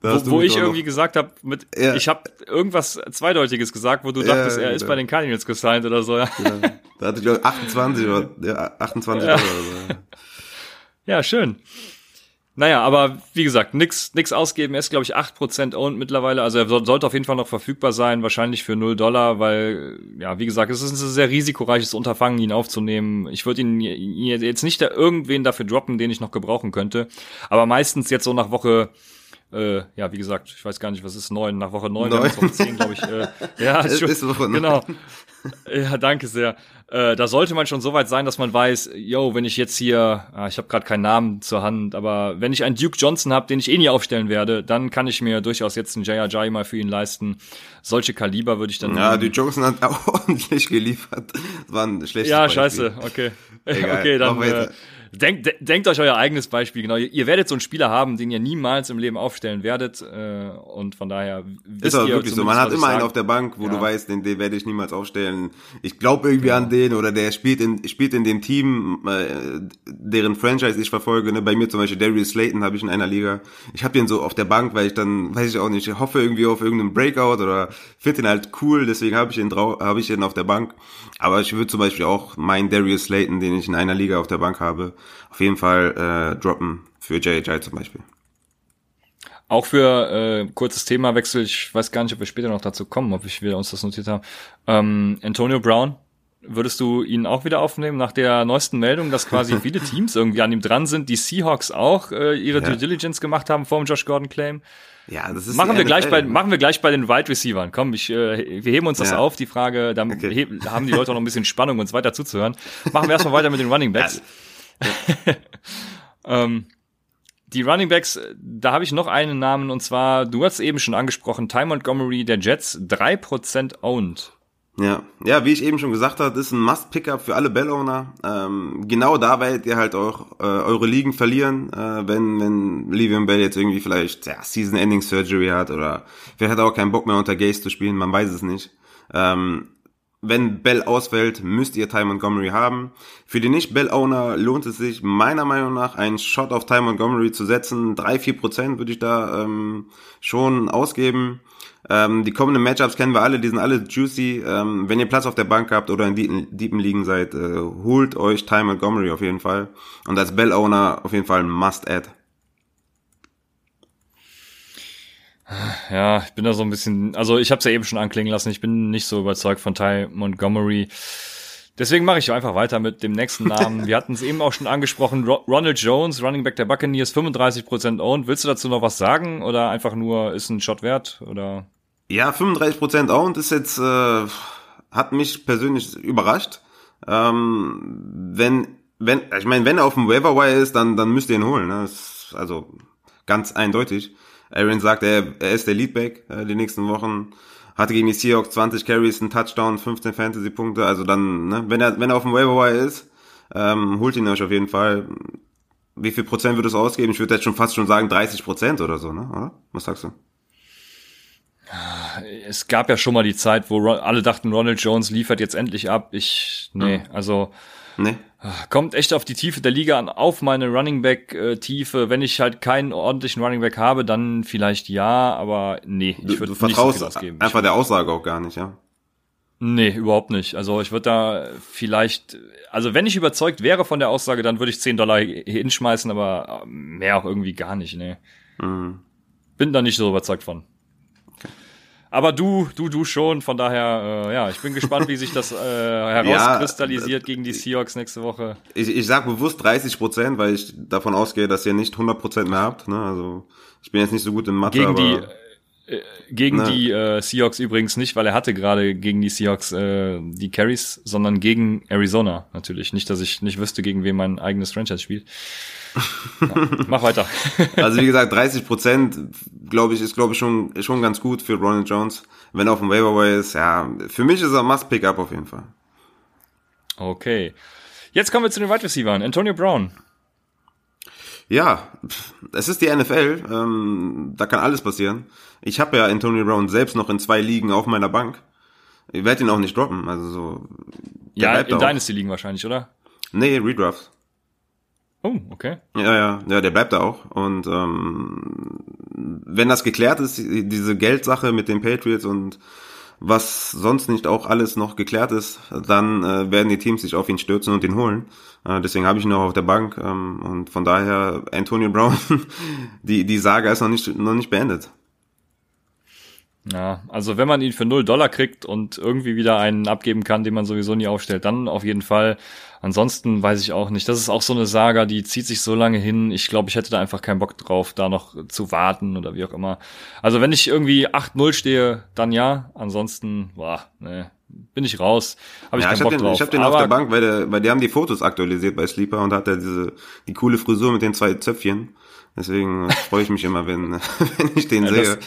Speaker 1: Wo, wo ich irgendwie
Speaker 2: noch-
Speaker 1: gesagt habe, mit
Speaker 2: Ja.
Speaker 1: ich habe irgendwas Zweideutiges gesagt, wo du
Speaker 2: Ja,
Speaker 1: dachtest, er ist bei den Cardinals gesigned oder so. Ja,
Speaker 2: da hatte ich glaube 28 oder ja, 28
Speaker 1: Ja.
Speaker 2: Dollar oder so.
Speaker 1: ja schön. Naja, aber wie gesagt, nix, nix ausgeben. Er ist, glaube ich, 8% owned mittlerweile. Also er soll- sollte auf jeden Fall noch verfügbar sein, wahrscheinlich für 0 Dollar, weil, ja, wie gesagt, es ist ein sehr risikoreiches Unterfangen, ihn aufzunehmen. Ich würde ihn, ihn jetzt nicht da irgendwen dafür droppen, den ich noch gebrauchen könnte. Aber meistens jetzt so nach Woche, äh, ja, wie gesagt, ich weiß gar nicht, was ist neun, nach Woche neun,
Speaker 2: Neun.
Speaker 1: Woche zehn, glaube ich. Äh, ja,
Speaker 2: Es ist Woche neun.
Speaker 1: genau. Ja, danke sehr. Äh, da sollte man schon so weit sein, dass man weiß, yo, wenn ich jetzt hier, ah, ich habe gerade keinen Namen zur Hand, aber wenn ich einen Duke Johnson habe, den ich eh nie aufstellen werde, dann kann ich mir durchaus jetzt einen J.R.J. mal für ihn leisten. Solche Kaliber würde ich dann
Speaker 2: Ja, die Johnson hat auch ordentlich geliefert. Das war ein schlechtes
Speaker 1: Ja,
Speaker 2: Beispiel.
Speaker 1: scheiße, okay.
Speaker 2: Egal,
Speaker 1: okay, dann äh, denkt, de denkt euch euer eigenes Beispiel, genau. Ihr, ihr werdet so einen Spieler haben, den ihr niemals im Leben aufstellen werdet äh, und von daher wisst
Speaker 2: Ist aber
Speaker 1: ihr
Speaker 2: wirklich so. Man hat immer einen auf der Bank, wo
Speaker 1: Ja.
Speaker 2: du weißt, den, den werde ich niemals aufstellen. Ich glaube irgendwie an den oder der spielt in, spielt in dem Team, äh, deren Franchise ich verfolge. Ne? Bei mir zum Beispiel Darius Slayton habe ich in einer Liga. Ich habe den so auf der Bank, weil ich dann, weiß ich auch nicht, ich hoffe irgendwie auf irgendeinen Breakout oder finde den halt cool, deswegen habe ich ihn drau habe ich ihn auf der Bank. Aber ich würde zum Beispiel auch meinen Darius Slayton, den ich in einer Liga auf der Bank habe, auf jeden Fall äh, droppen für JJ zum Beispiel.
Speaker 1: Auch für äh, kurzes Themawechsel, ich weiß gar nicht, ob wir später noch dazu kommen, ob ich wir uns das notiert haben. Ähm, Antonio Brown, würdest du ihn auch wieder aufnehmen nach der neuesten Meldung, dass quasi viele Teams irgendwie an ihm dran sind, die Seahawks auch äh, ihre
Speaker 2: Ja.
Speaker 1: Due Diligence gemacht haben vor dem Josh Gordon Claim?
Speaker 2: Ja, das ist
Speaker 1: Machen wir gleich bei
Speaker 2: NFL.
Speaker 1: machen wir gleich bei den Wide Receivern. Komm, ich äh, wir heben uns das
Speaker 2: Ja.
Speaker 1: auf, die Frage, dann
Speaker 2: Okay.
Speaker 1: haben die Leute auch noch ein bisschen Spannung uns weiter zuzuhören. Machen wir erstmal weiter mit den Running Backs. ähm, die Running Backs, da habe ich noch einen Namen und zwar, du hast eben schon angesprochen, Ty Montgomery der Jets, 3% owned.
Speaker 2: Ja, ja, wie ich eben schon gesagt habe, ist ein Must-Pickup für alle Bell-Owner. Ähm, genau da werdet ihr halt auch äh, eure Ligen verlieren, äh, wenn, wenn Le'Veon Bell jetzt irgendwie vielleicht ja, Season-Ending-Surgery hat oder vielleicht hat er auch keinen Bock mehr unter Gaze zu spielen, man weiß es nicht. Ähm, wenn Bell ausfällt, müsst ihr Ty Montgomery haben. Für die Nicht-Bell-Owner lohnt es sich meiner Meinung nach, einen Shot auf Ty Montgomery zu setzen. 3-4% würde ich da ähm, schon ausgeben. Ähm, die kommenden Matchups kennen wir alle, die sind alle juicy. Ähm, wenn ihr Platz auf der Bank habt oder in deepen, deepen Ligen seid, äh, holt euch Ty Montgomery auf jeden Fall. Und als Bell-Owner auf jeden Fall ein Must-Add.
Speaker 1: Ja, ich bin da so ein bisschen, also ich habe es ja eben schon anklingen lassen, ich bin nicht so überzeugt von Ty Montgomery. Deswegen mache ich einfach weiter mit dem nächsten Namen. Wir hatten es eben auch schon angesprochen, Ro Ronald Jones, Running Back der Buccaneers, 35% owned. Willst du dazu noch was sagen oder einfach nur ist ein Shot wert oder?
Speaker 2: Ja, 35% Owned ist jetzt, äh, hat mich persönlich überrascht. Ähm, wenn, wenn, ich meine, wenn er auf dem Waiver Wire ist, dann, dann müsst ihr ihn holen. Ne? Ist also ganz eindeutig. Aaron sagt, er, er ist der Leadback äh, die nächsten Wochen. Hatte gegen die Seahawks 20 Carries, einen Touchdown, 15 Fantasy-Punkte. Also dann, ne, wenn er, wenn er auf dem Waiver Wire ist, ähm, holt ihn euch auf jeden Fall. Wie viel Prozent würdest du ausgeben? Ich würde jetzt schon fast schon sagen 30 Prozent oder so, ne? Oder? Was sagst du?
Speaker 1: Es gab ja schon mal die Zeit, wo alle dachten, Ronald Jones liefert jetzt endlich ab. Ich, nee, also
Speaker 2: Ne?
Speaker 1: kommt echt auf die Tiefe der Liga an, auf meine Running Back äh, Tiefe. Wenn ich halt keinen ordentlichen Running Back habe, dann vielleicht ja, aber nee, ich würde nicht so
Speaker 2: vertraust
Speaker 1: viel ausgeben.
Speaker 2: einfach der Aussage auch gar nicht, ja.
Speaker 1: Nee, überhaupt nicht. Also ich würde da vielleicht, also wenn ich überzeugt wäre von der Aussage, dann würde ich 10 Dollar hinschmeißen, aber mehr auch irgendwie gar nicht, nee.
Speaker 2: Mhm.
Speaker 1: Bin da nicht so überzeugt von. Aber du, du, du schon, von daher, äh, ja, ich bin gespannt, wie sich das äh, herauskristallisiert gegen die Seahawks nächste Woche.
Speaker 2: Ich, ich sag bewusst 30 Prozent, weil ich davon ausgehe, dass ihr nicht 100 Prozent mehr habt. Ne? Also ich bin jetzt nicht so gut in Mathe,
Speaker 1: Gegen die, Äh, gegen ne. die äh, Seahawks übrigens nicht, weil er hatte gerade gegen die Seahawks äh, die Carries, sondern gegen Arizona natürlich. Nicht, dass ich nicht wüsste, gegen wen mein eigenes Franchise spielt. Ja, mach weiter.
Speaker 2: also wie gesagt, 30 Prozent, glaube ich, ist glaube ich schon schon ganz gut für Ronald Jones, wenn er auf dem Waiver ist. Ja, für mich ist er Must Pick Up auf jeden Fall.
Speaker 1: Okay, jetzt kommen wir zu den Wide Receivers. Antonio Brown.
Speaker 2: Ja, es ist die NFL, ähm, da kann alles passieren. Ich habe ja Antonio Brown selbst noch in zwei Ligen auf meiner Bank. Ich werde ihn auch nicht droppen, also so.
Speaker 1: Ja, in Dynasty liegen wahrscheinlich, oder?
Speaker 2: Nee, Redraft.
Speaker 1: Oh, okay.
Speaker 2: Ja, ja, ja, der bleibt da auch. Und ähm, wenn das geklärt ist, diese Geldsache mit den Patriots und was sonst nicht auch alles noch geklärt ist, dann äh, werden die Teams sich auf ihn stürzen und ihn holen. Äh, deswegen habe ich ihn noch auf der Bank ähm, und von daher Antonio Brown, die die Saga ist noch nicht noch nicht beendet.
Speaker 1: Ja, also wenn man ihn für null Dollar kriegt und irgendwie wieder einen abgeben kann, den man sowieso nie aufstellt, dann auf jeden Fall. Ansonsten weiß ich auch nicht. Das ist auch so eine Saga, die zieht sich so lange hin. Ich glaube, ich hätte da einfach keinen Bock drauf, da noch zu warten oder wie auch immer. Also wenn ich irgendwie 8-0 stehe, dann ja. Ansonsten, boah, ne, bin ich raus. Hab ich ja, keinen ich Bock
Speaker 2: den,
Speaker 1: drauf.
Speaker 2: Ich habe den Aber auf der Bank, weil, der, weil die haben die Fotos aktualisiert bei Sleeper und hat er diese die coole Frisur mit den zwei Zöpfchen. Deswegen freue ich mich immer, wenn, wenn ich den ja, sehe. Das,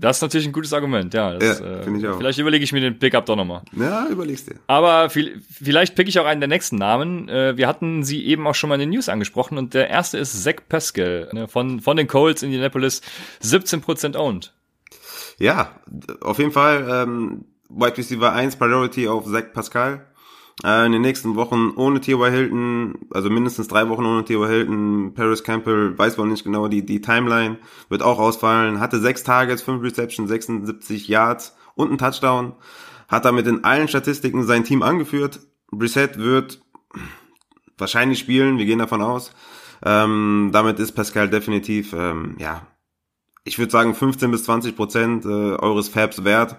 Speaker 1: das ist natürlich ein gutes Argument, ja. Das, ja äh, ich auch. Vielleicht überlege ich mir den Pickup doch nochmal.
Speaker 2: Ja, überlegst dir.
Speaker 1: Aber viel, vielleicht pick ich auch einen der nächsten Namen. Äh, wir hatten sie eben auch schon mal in den News angesprochen und der erste ist Zach Pascal ne, von, von den Colts Indianapolis, 17% owned.
Speaker 2: Ja, auf jeden Fall ähm, Wide Receiver 1 Priority auf Zach Pascal. Äh, in den nächsten Wochen ohne T.Y. Hilton, also mindestens drei Wochen ohne T.Y. Hilton. Paris Campbell weiß wohl nicht genau die, die Timeline, wird auch ausfallen. Hatte sechs Targets, fünf Receptions, 76 Yards und einen Touchdown. Hat damit in allen Statistiken sein Team angeführt. Brissett wird wahrscheinlich spielen, wir gehen davon aus. Ähm, damit ist Pascal definitiv, ähm, ja, ich würde sagen 15 bis 20 Prozent äh, eures Fabs wert.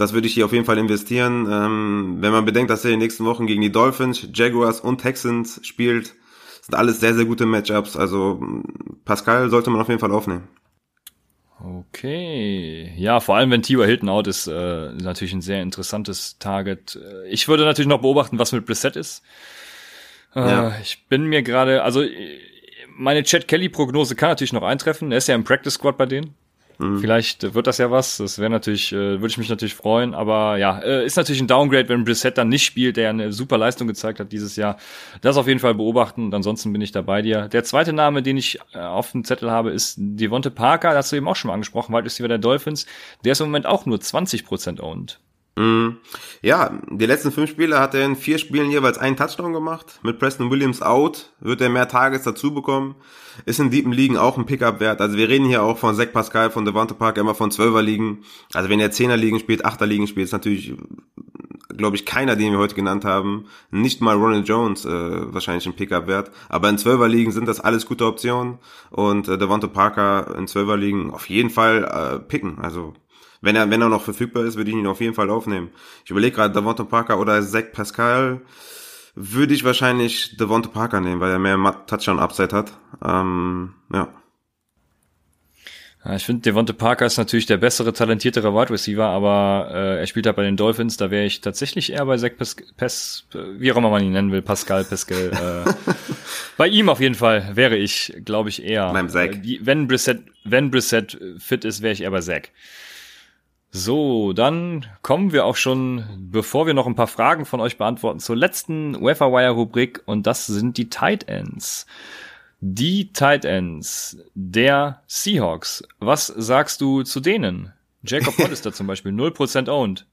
Speaker 2: Das würde ich hier auf jeden Fall investieren. Ähm, wenn man bedenkt, dass er in den nächsten Wochen gegen die Dolphins, Jaguars und Texans spielt, sind alles sehr, sehr gute Matchups. Also Pascal sollte man auf jeden Fall aufnehmen.
Speaker 1: Okay. Ja, vor allem wenn T.Y. Hilton out ist, äh, natürlich ein sehr interessantes Target. Ich würde natürlich noch beobachten, was mit Brissett ist. Äh, ja. Ich bin mir gerade, also meine Chad Kelly Prognose kann natürlich noch eintreffen. Er ist ja im Practice Squad bei denen. Mhm. Vielleicht wird das ja was. Das wäre natürlich, äh, würde ich mich natürlich freuen. Aber ja, äh, ist natürlich ein Downgrade, wenn Brissett dann nicht spielt, der eine super Leistung gezeigt hat dieses Jahr. Das auf jeden Fall beobachten. Und ansonsten bin ich da bei dir. Der zweite Name, den ich äh, auf dem Zettel habe, ist Devonte Parker. Das hast du eben auch schon mal angesprochen, weil Receiver der Dolphins. Der ist im Moment auch nur 20% owned.
Speaker 2: Mhm. Ja, die letzten fünf Spiele hat er in vier Spielen jeweils einen Touchdown gemacht. Mit Preston Williams out wird er mehr Tages dazu bekommen. Ist in deepen Ligen auch ein Pickup wert. Also wir reden hier auch von Zach Pascal, von Devante Parker, immer von Zwölfer Ligen. Also wenn er Zehner Ligen spielt, Achter Ligen spielt, ist natürlich, glaube ich, keiner, den wir heute genannt haben. Nicht mal Ronald Jones äh, wahrscheinlich ein Pickup wert. Aber in Zwölfer Ligen sind das alles gute Optionen. Und äh, Devante Parker in Zwölfer Ligen auf jeden Fall äh, picken. Also wenn er, wenn er noch verfügbar ist, würde ich ihn auf jeden Fall aufnehmen. Ich überlege gerade, Devonta Parker oder Zach Pascal würde ich wahrscheinlich Devonta Parker nehmen, weil er mehr Touchdown-Upside hat. Ähm, ja.
Speaker 1: Ich finde, Devonte Parker ist natürlich der bessere, talentiertere Wide Receiver, aber äh, er spielt halt bei den Dolphins, da wäre ich tatsächlich eher bei Zach Pes, Pes wie auch immer man ihn nennen will, Pascal, Pascal. äh, bei ihm auf jeden Fall wäre ich, glaube ich, eher.
Speaker 2: Beim Zach.
Speaker 1: Äh, wenn Brissett, wenn Brissett fit ist, wäre ich eher bei Zach. So, dann kommen wir auch schon, bevor wir noch ein paar Fragen von euch beantworten, zur letzten Wire-Rubrik und das sind die Tight Ends. Die Tight Ends der Seahawks. Was sagst du zu denen? Jacob Hollister zum Beispiel, 0% owned.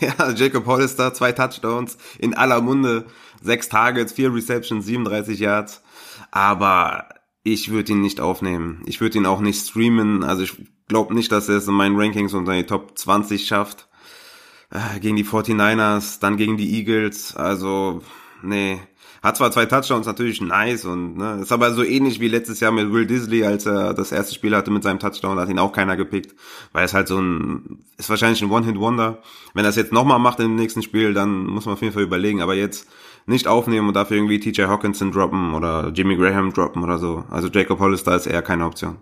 Speaker 2: Ja, Jacob Hollister, zwei Touchdowns in aller Munde, sechs Targets, vier Receptions, 37 Yards. Aber ich würde ihn nicht aufnehmen. Ich würde ihn auch nicht streamen. Also ich glaube nicht, dass er es in meinen Rankings unter die Top 20 schafft. Äh, gegen die 49ers, dann gegen die Eagles. Also, nee. Hat zwar zwei Touchdowns, natürlich nice und ne, ist aber so ähnlich wie letztes Jahr mit Will Disley, als er das erste Spiel hatte mit seinem Touchdown, hat ihn auch keiner gepickt, weil es halt so ein, ist wahrscheinlich ein One-Hit-Wonder. Wenn er es jetzt nochmal macht im nächsten Spiel, dann muss man auf jeden Fall überlegen, aber jetzt nicht aufnehmen und dafür irgendwie TJ Hawkinson droppen oder Jimmy Graham droppen oder so. Also Jacob Hollister ist eher keine Option.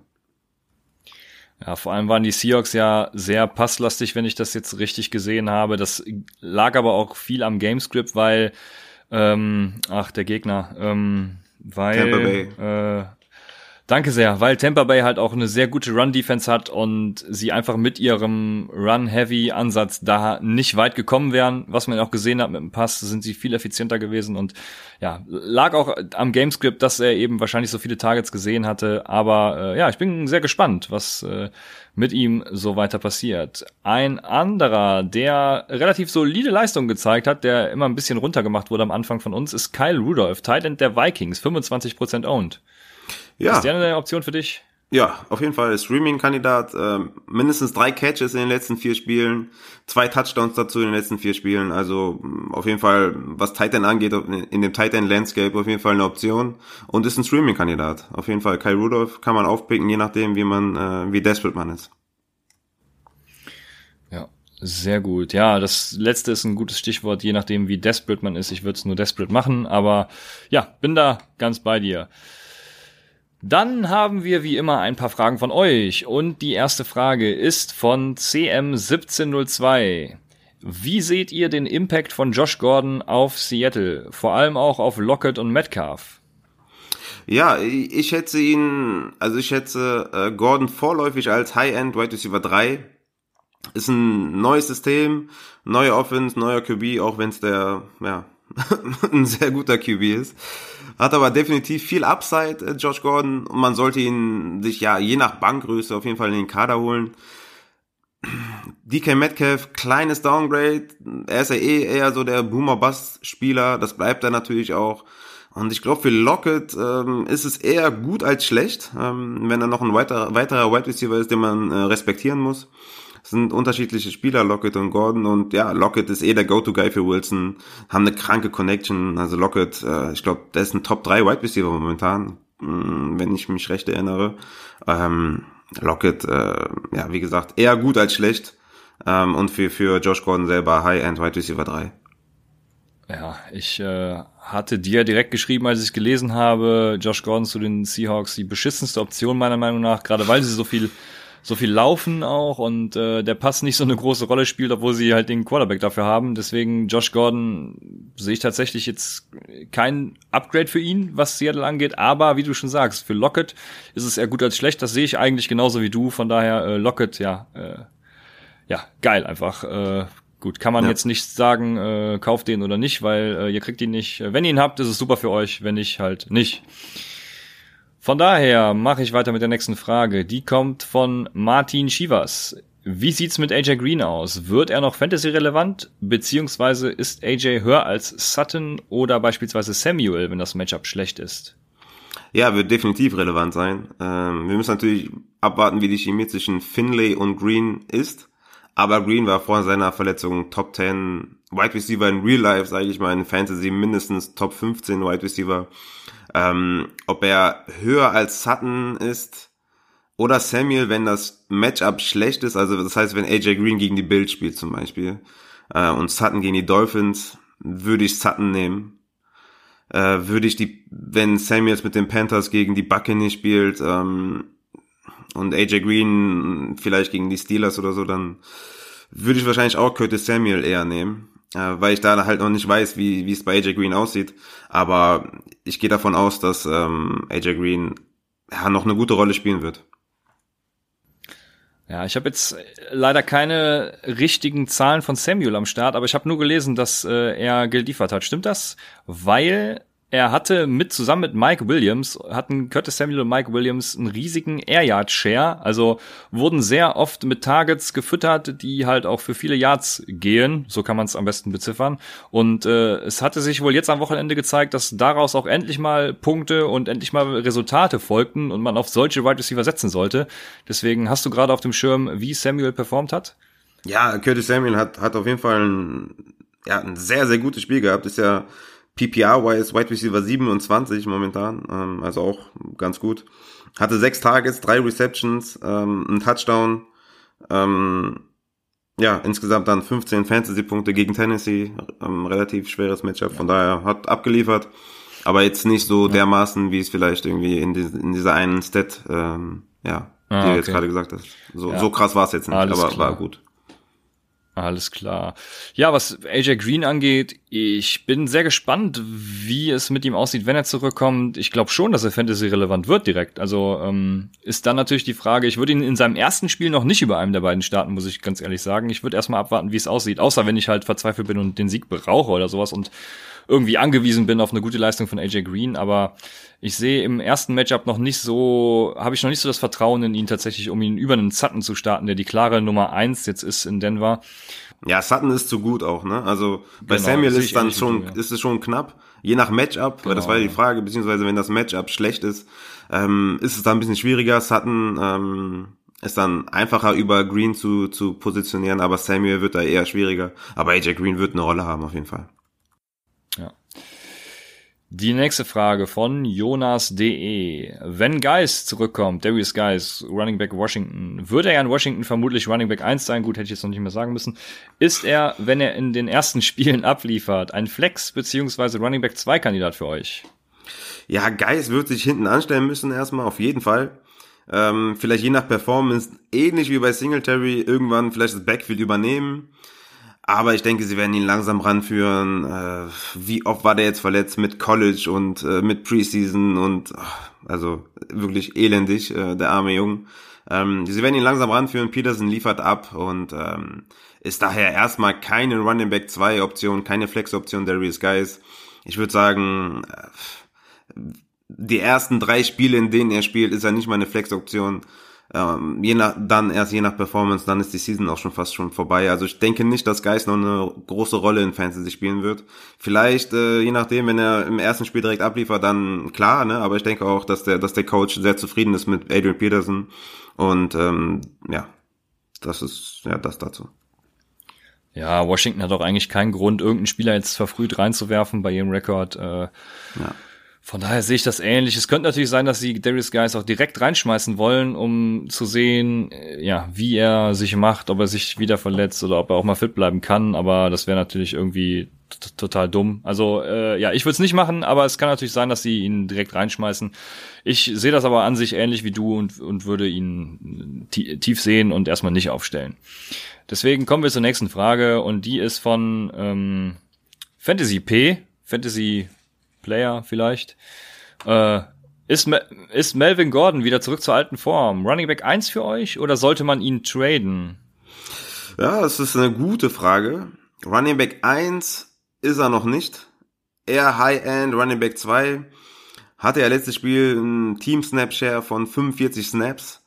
Speaker 1: Ja, vor allem waren die Seahawks ja sehr passlastig, wenn ich das jetzt richtig gesehen habe. Das lag aber auch viel am Gamescript, weil, ähm, ach, der Gegner, ähm, weil, äh, Danke sehr, weil Tampa Bay halt auch eine sehr gute Run-Defense hat und sie einfach mit ihrem Run-Heavy-Ansatz da nicht weit gekommen wären. Was man auch gesehen hat mit dem Pass, sind sie viel effizienter gewesen und ja, lag auch am Gamescript, dass er eben wahrscheinlich so viele Targets gesehen hatte. Aber äh, ja, ich bin sehr gespannt, was äh, mit ihm so weiter passiert. Ein anderer, der relativ solide Leistung gezeigt hat, der immer ein bisschen runtergemacht wurde am Anfang von uns, ist Kyle Rudolph, Titan der Vikings, 25% owned. Ja. Ist der eine Option für dich?
Speaker 2: Ja, auf jeden Fall Streaming-Kandidat. Äh, mindestens drei Catches in den letzten vier Spielen, zwei Touchdowns dazu in den letzten vier Spielen. Also mm, auf jeden Fall, was Titan angeht, in dem Titan-Landscape auf jeden Fall eine Option. Und ist ein Streaming-Kandidat. Auf jeden Fall. Kai Rudolph kann man aufpicken, je nachdem, wie man, äh, wie desperate man ist.
Speaker 1: Ja, sehr gut. Ja, das letzte ist ein gutes Stichwort, je nachdem, wie desperate man ist. Ich würde es nur desperate machen, aber ja, bin da ganz bei dir. Dann haben wir wie immer ein paar Fragen von euch und die erste Frage ist von CM1702. Wie seht ihr den Impact von Josh Gordon auf Seattle, vor allem auch auf Lockett und Metcalf?
Speaker 2: Ja, ich schätze ihn, also ich schätze äh, Gordon vorläufig als High-End Wide Receiver 3. Ist ein neues System, neue Offense, neuer QB, auch wenn es der, ja, ein sehr guter QB ist. Hat aber definitiv viel Upside, äh, Josh Gordon. Und man sollte ihn sich ja je nach Bankgröße auf jeden Fall in den Kader holen. DK Metcalf, kleines Downgrade. Er ist ja eh eher so der Boomer-Bust-Spieler. Das bleibt er natürlich auch. Und ich glaube, für Lockett ähm, ist es eher gut als schlecht, ähm, wenn er noch ein weiterer, weiterer Wide Receiver ist, den man äh, respektieren muss. Sind unterschiedliche Spieler, Lockett und Gordon. Und ja, Lockett ist eh der Go-To-Guy für Wilson. Haben eine kranke Connection. Also Lockett, äh, ich glaube, der ist ein Top 3 Wide Receiver momentan, mm, wenn ich mich recht erinnere. Ähm, Lockett, äh, ja, wie gesagt, eher gut als schlecht. Ähm, und für, für Josh Gordon selber High-End Wide Receiver 3.
Speaker 1: Ja, ich äh, hatte dir direkt geschrieben, als ich gelesen habe, Josh Gordon zu den Seahawks die beschissenste Option meiner Meinung nach, gerade weil sie so viel so viel laufen auch und äh, der Pass nicht so eine große Rolle spielt, obwohl sie halt den Quarterback dafür haben. Deswegen Josh Gordon sehe ich tatsächlich jetzt kein Upgrade für ihn, was Seattle angeht. Aber wie du schon sagst, für Lockett ist es eher gut als schlecht. Das sehe ich eigentlich genauso wie du. Von daher äh, Lockett, ja, äh, ja, geil einfach. Äh, gut, kann man ja. jetzt nicht sagen, äh, kauft den oder nicht, weil äh, ihr kriegt ihn nicht. Wenn ihr ihn habt, ist es super für euch. Wenn nicht, halt nicht. Von daher mache ich weiter mit der nächsten Frage. Die kommt von Martin Schivas. Wie sieht's mit AJ Green aus? Wird er noch Fantasy relevant? Beziehungsweise ist AJ höher als Sutton oder beispielsweise Samuel, wenn das Matchup schlecht ist?
Speaker 2: Ja, wird definitiv relevant sein. Ähm, wir müssen natürlich abwarten, wie die Chemie zwischen Finlay und Green ist. Aber Green war vor seiner Verletzung Top 10 Wide Receiver in Real Life, sage ich mal, in Fantasy mindestens Top 15 Wide Receiver. Ähm, ob er höher als Sutton ist oder Samuel, wenn das Matchup schlecht ist, also das heißt, wenn AJ Green gegen die Bills spielt zum Beispiel äh, und Sutton gegen die Dolphins, würde ich Sutton nehmen. Äh, würde ich die, wenn Samuels mit den Panthers gegen die Buccaneers spielt ähm, und AJ Green vielleicht gegen die Steelers oder so, dann würde ich wahrscheinlich auch Curtis Samuel eher nehmen äh, weil ich da halt noch nicht weiß, wie wie es bei AJ Green aussieht. Aber ich gehe davon aus, dass ähm, AJ Green ja, noch eine gute Rolle spielen wird.
Speaker 1: Ja, ich habe jetzt leider keine richtigen Zahlen von Samuel am Start, aber ich habe nur gelesen, dass äh, er geliefert hat. Stimmt das? Weil er hatte mit zusammen mit Mike Williams hatten Curtis Samuel und Mike Williams einen riesigen Air Yard Share, also wurden sehr oft mit Targets gefüttert, die halt auch für viele Yards gehen, so kann man es am besten beziffern. Und äh, es hatte sich wohl jetzt am Wochenende gezeigt, dass daraus auch endlich mal Punkte und endlich mal Resultate folgten und man auf solche Wide Receiver setzen sollte. Deswegen hast du gerade auf dem Schirm, wie Samuel performt hat?
Speaker 2: Ja, Curtis Samuel hat hat auf jeden Fall ein, ja, ein sehr sehr gutes Spiel gehabt. Ist ja PPR-wise Wide Receiver 27 momentan, ähm, also auch ganz gut. Hatte sechs Targets, drei Receptions, ähm, ein Touchdown. Ähm, ja, insgesamt dann 15 Fantasy-Punkte gegen Tennessee. Ähm, relativ schweres Matchup, von daher hat abgeliefert. Aber jetzt nicht so ja. dermaßen, wie es vielleicht irgendwie in, die, in dieser einen Stat, ähm, ja, ah, die du okay. jetzt gerade gesagt hast. So, ja. so krass war es jetzt nicht, Alles aber klar. war gut.
Speaker 1: Alles klar. Ja, was AJ Green angeht, ich bin sehr gespannt, wie es mit ihm aussieht, wenn er zurückkommt. Ich glaube schon, dass er Fantasy relevant wird direkt. Also ähm, ist dann natürlich die Frage, ich würde ihn in seinem ersten Spiel noch nicht über einem der beiden starten, muss ich ganz ehrlich sagen. Ich würde erstmal abwarten, wie es aussieht, außer wenn ich halt verzweifelt bin und den Sieg brauche oder sowas und irgendwie angewiesen bin auf eine gute Leistung von AJ Green, aber ich sehe im ersten Matchup noch nicht so, habe ich noch nicht so das Vertrauen in ihn tatsächlich, um ihn über einen Sutton zu starten, der die klare Nummer eins jetzt ist in Denver.
Speaker 2: Ja, Sutton ist zu gut auch, ne? Also bei genau, Samuel ist dann schon, gut, ja. ist es schon knapp, je nach Matchup, genau, weil das war ja die Frage, beziehungsweise wenn das Matchup schlecht ist, ähm, ist es dann ein bisschen schwieriger. Sutton ähm, ist dann einfacher über Green zu, zu positionieren, aber Samuel wird da eher schwieriger. Aber AJ Green wird eine Rolle haben auf jeden Fall.
Speaker 1: Ja. Die nächste Frage von Jonas.de. Wenn Geis zurückkommt, Darius Geis, Running Back Washington, würde er in Washington vermutlich Running Back 1 sein? Gut, hätte ich jetzt noch nicht mehr sagen müssen. Ist er, wenn er in den ersten Spielen abliefert, ein Flex beziehungsweise Running Back 2 Kandidat für euch?
Speaker 2: Ja, Geis wird sich hinten anstellen müssen erstmal, auf jeden Fall. Ähm, vielleicht je nach Performance, ähnlich wie bei Singletary, irgendwann vielleicht das Backfield übernehmen. Aber ich denke, sie werden ihn langsam ranführen. Äh, wie oft war der jetzt verletzt mit College und äh, mit Preseason und ach, also wirklich elendig, äh, der arme Jung. Ähm, sie werden ihn langsam ranführen. Peterson liefert ab und ähm, ist daher erstmal keine Running Back 2 Option, keine Flex Option Darius Guys. Ich würde sagen, äh, die ersten drei Spiele, in denen er spielt, ist er nicht mal eine Flex Option. Ähm, je nach, dann erst je nach Performance, dann ist die Season auch schon fast schon vorbei. Also ich denke nicht, dass Geist noch eine große Rolle in Fantasy spielen wird. Vielleicht, äh, je nachdem, wenn er im ersten Spiel direkt abliefert, dann klar, ne? Aber ich denke auch, dass der, dass der Coach sehr zufrieden ist mit Adrian Peterson. Und ähm, ja, das ist ja das dazu.
Speaker 1: Ja, Washington hat auch eigentlich keinen Grund, irgendeinen Spieler jetzt verfrüht reinzuwerfen bei ihrem Rekord. Äh, ja. Von daher sehe ich das ähnlich. Es könnte natürlich sein, dass sie Darius Guys auch direkt reinschmeißen wollen, um zu sehen, äh, ja, wie er sich macht, ob er sich wieder verletzt oder ob er auch mal fit bleiben kann. Aber das wäre natürlich irgendwie total dumm. Also äh, ja, ich würde es nicht machen, aber es kann natürlich sein, dass sie ihn direkt reinschmeißen. Ich sehe das aber an sich ähnlich wie du und, und würde ihn tief sehen und erstmal nicht aufstellen. Deswegen kommen wir zur nächsten Frage und die ist von ähm, Fantasy P, Fantasy Player vielleicht. Äh, ist, ist Melvin Gordon wieder zurück zur alten Form? Running Back 1 für euch oder sollte man ihn traden?
Speaker 2: Ja, das ist eine gute Frage. Running Back 1 ist er noch nicht. Eher High-End, Running Back 2 hatte ja letztes Spiel einen Team-Snap-Share von 45 Snaps.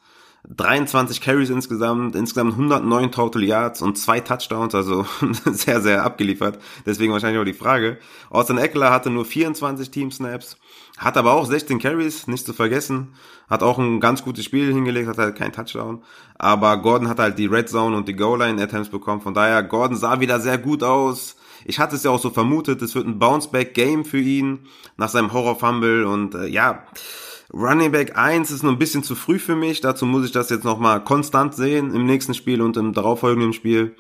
Speaker 2: 23 Carries insgesamt, insgesamt 109 Total Yards und zwei Touchdowns, also sehr, sehr abgeliefert. Deswegen wahrscheinlich auch die Frage. Austin Eckler hatte nur 24 Team Snaps, hat aber auch 16 Carries, nicht zu vergessen. Hat auch ein ganz gutes Spiel hingelegt, hat halt keinen Touchdown. Aber Gordon hat halt die Red Zone und die Goal Line Attempts bekommen. Von daher, Gordon sah wieder sehr gut aus. Ich hatte es ja auch so vermutet, es wird ein Bounce-Back Game für ihn nach seinem Horror Fumble und äh, ja, Running Back 1 ist noch ein bisschen zu früh für mich. Dazu muss ich das jetzt nochmal konstant sehen im nächsten Spiel und im darauffolgenden Spiel.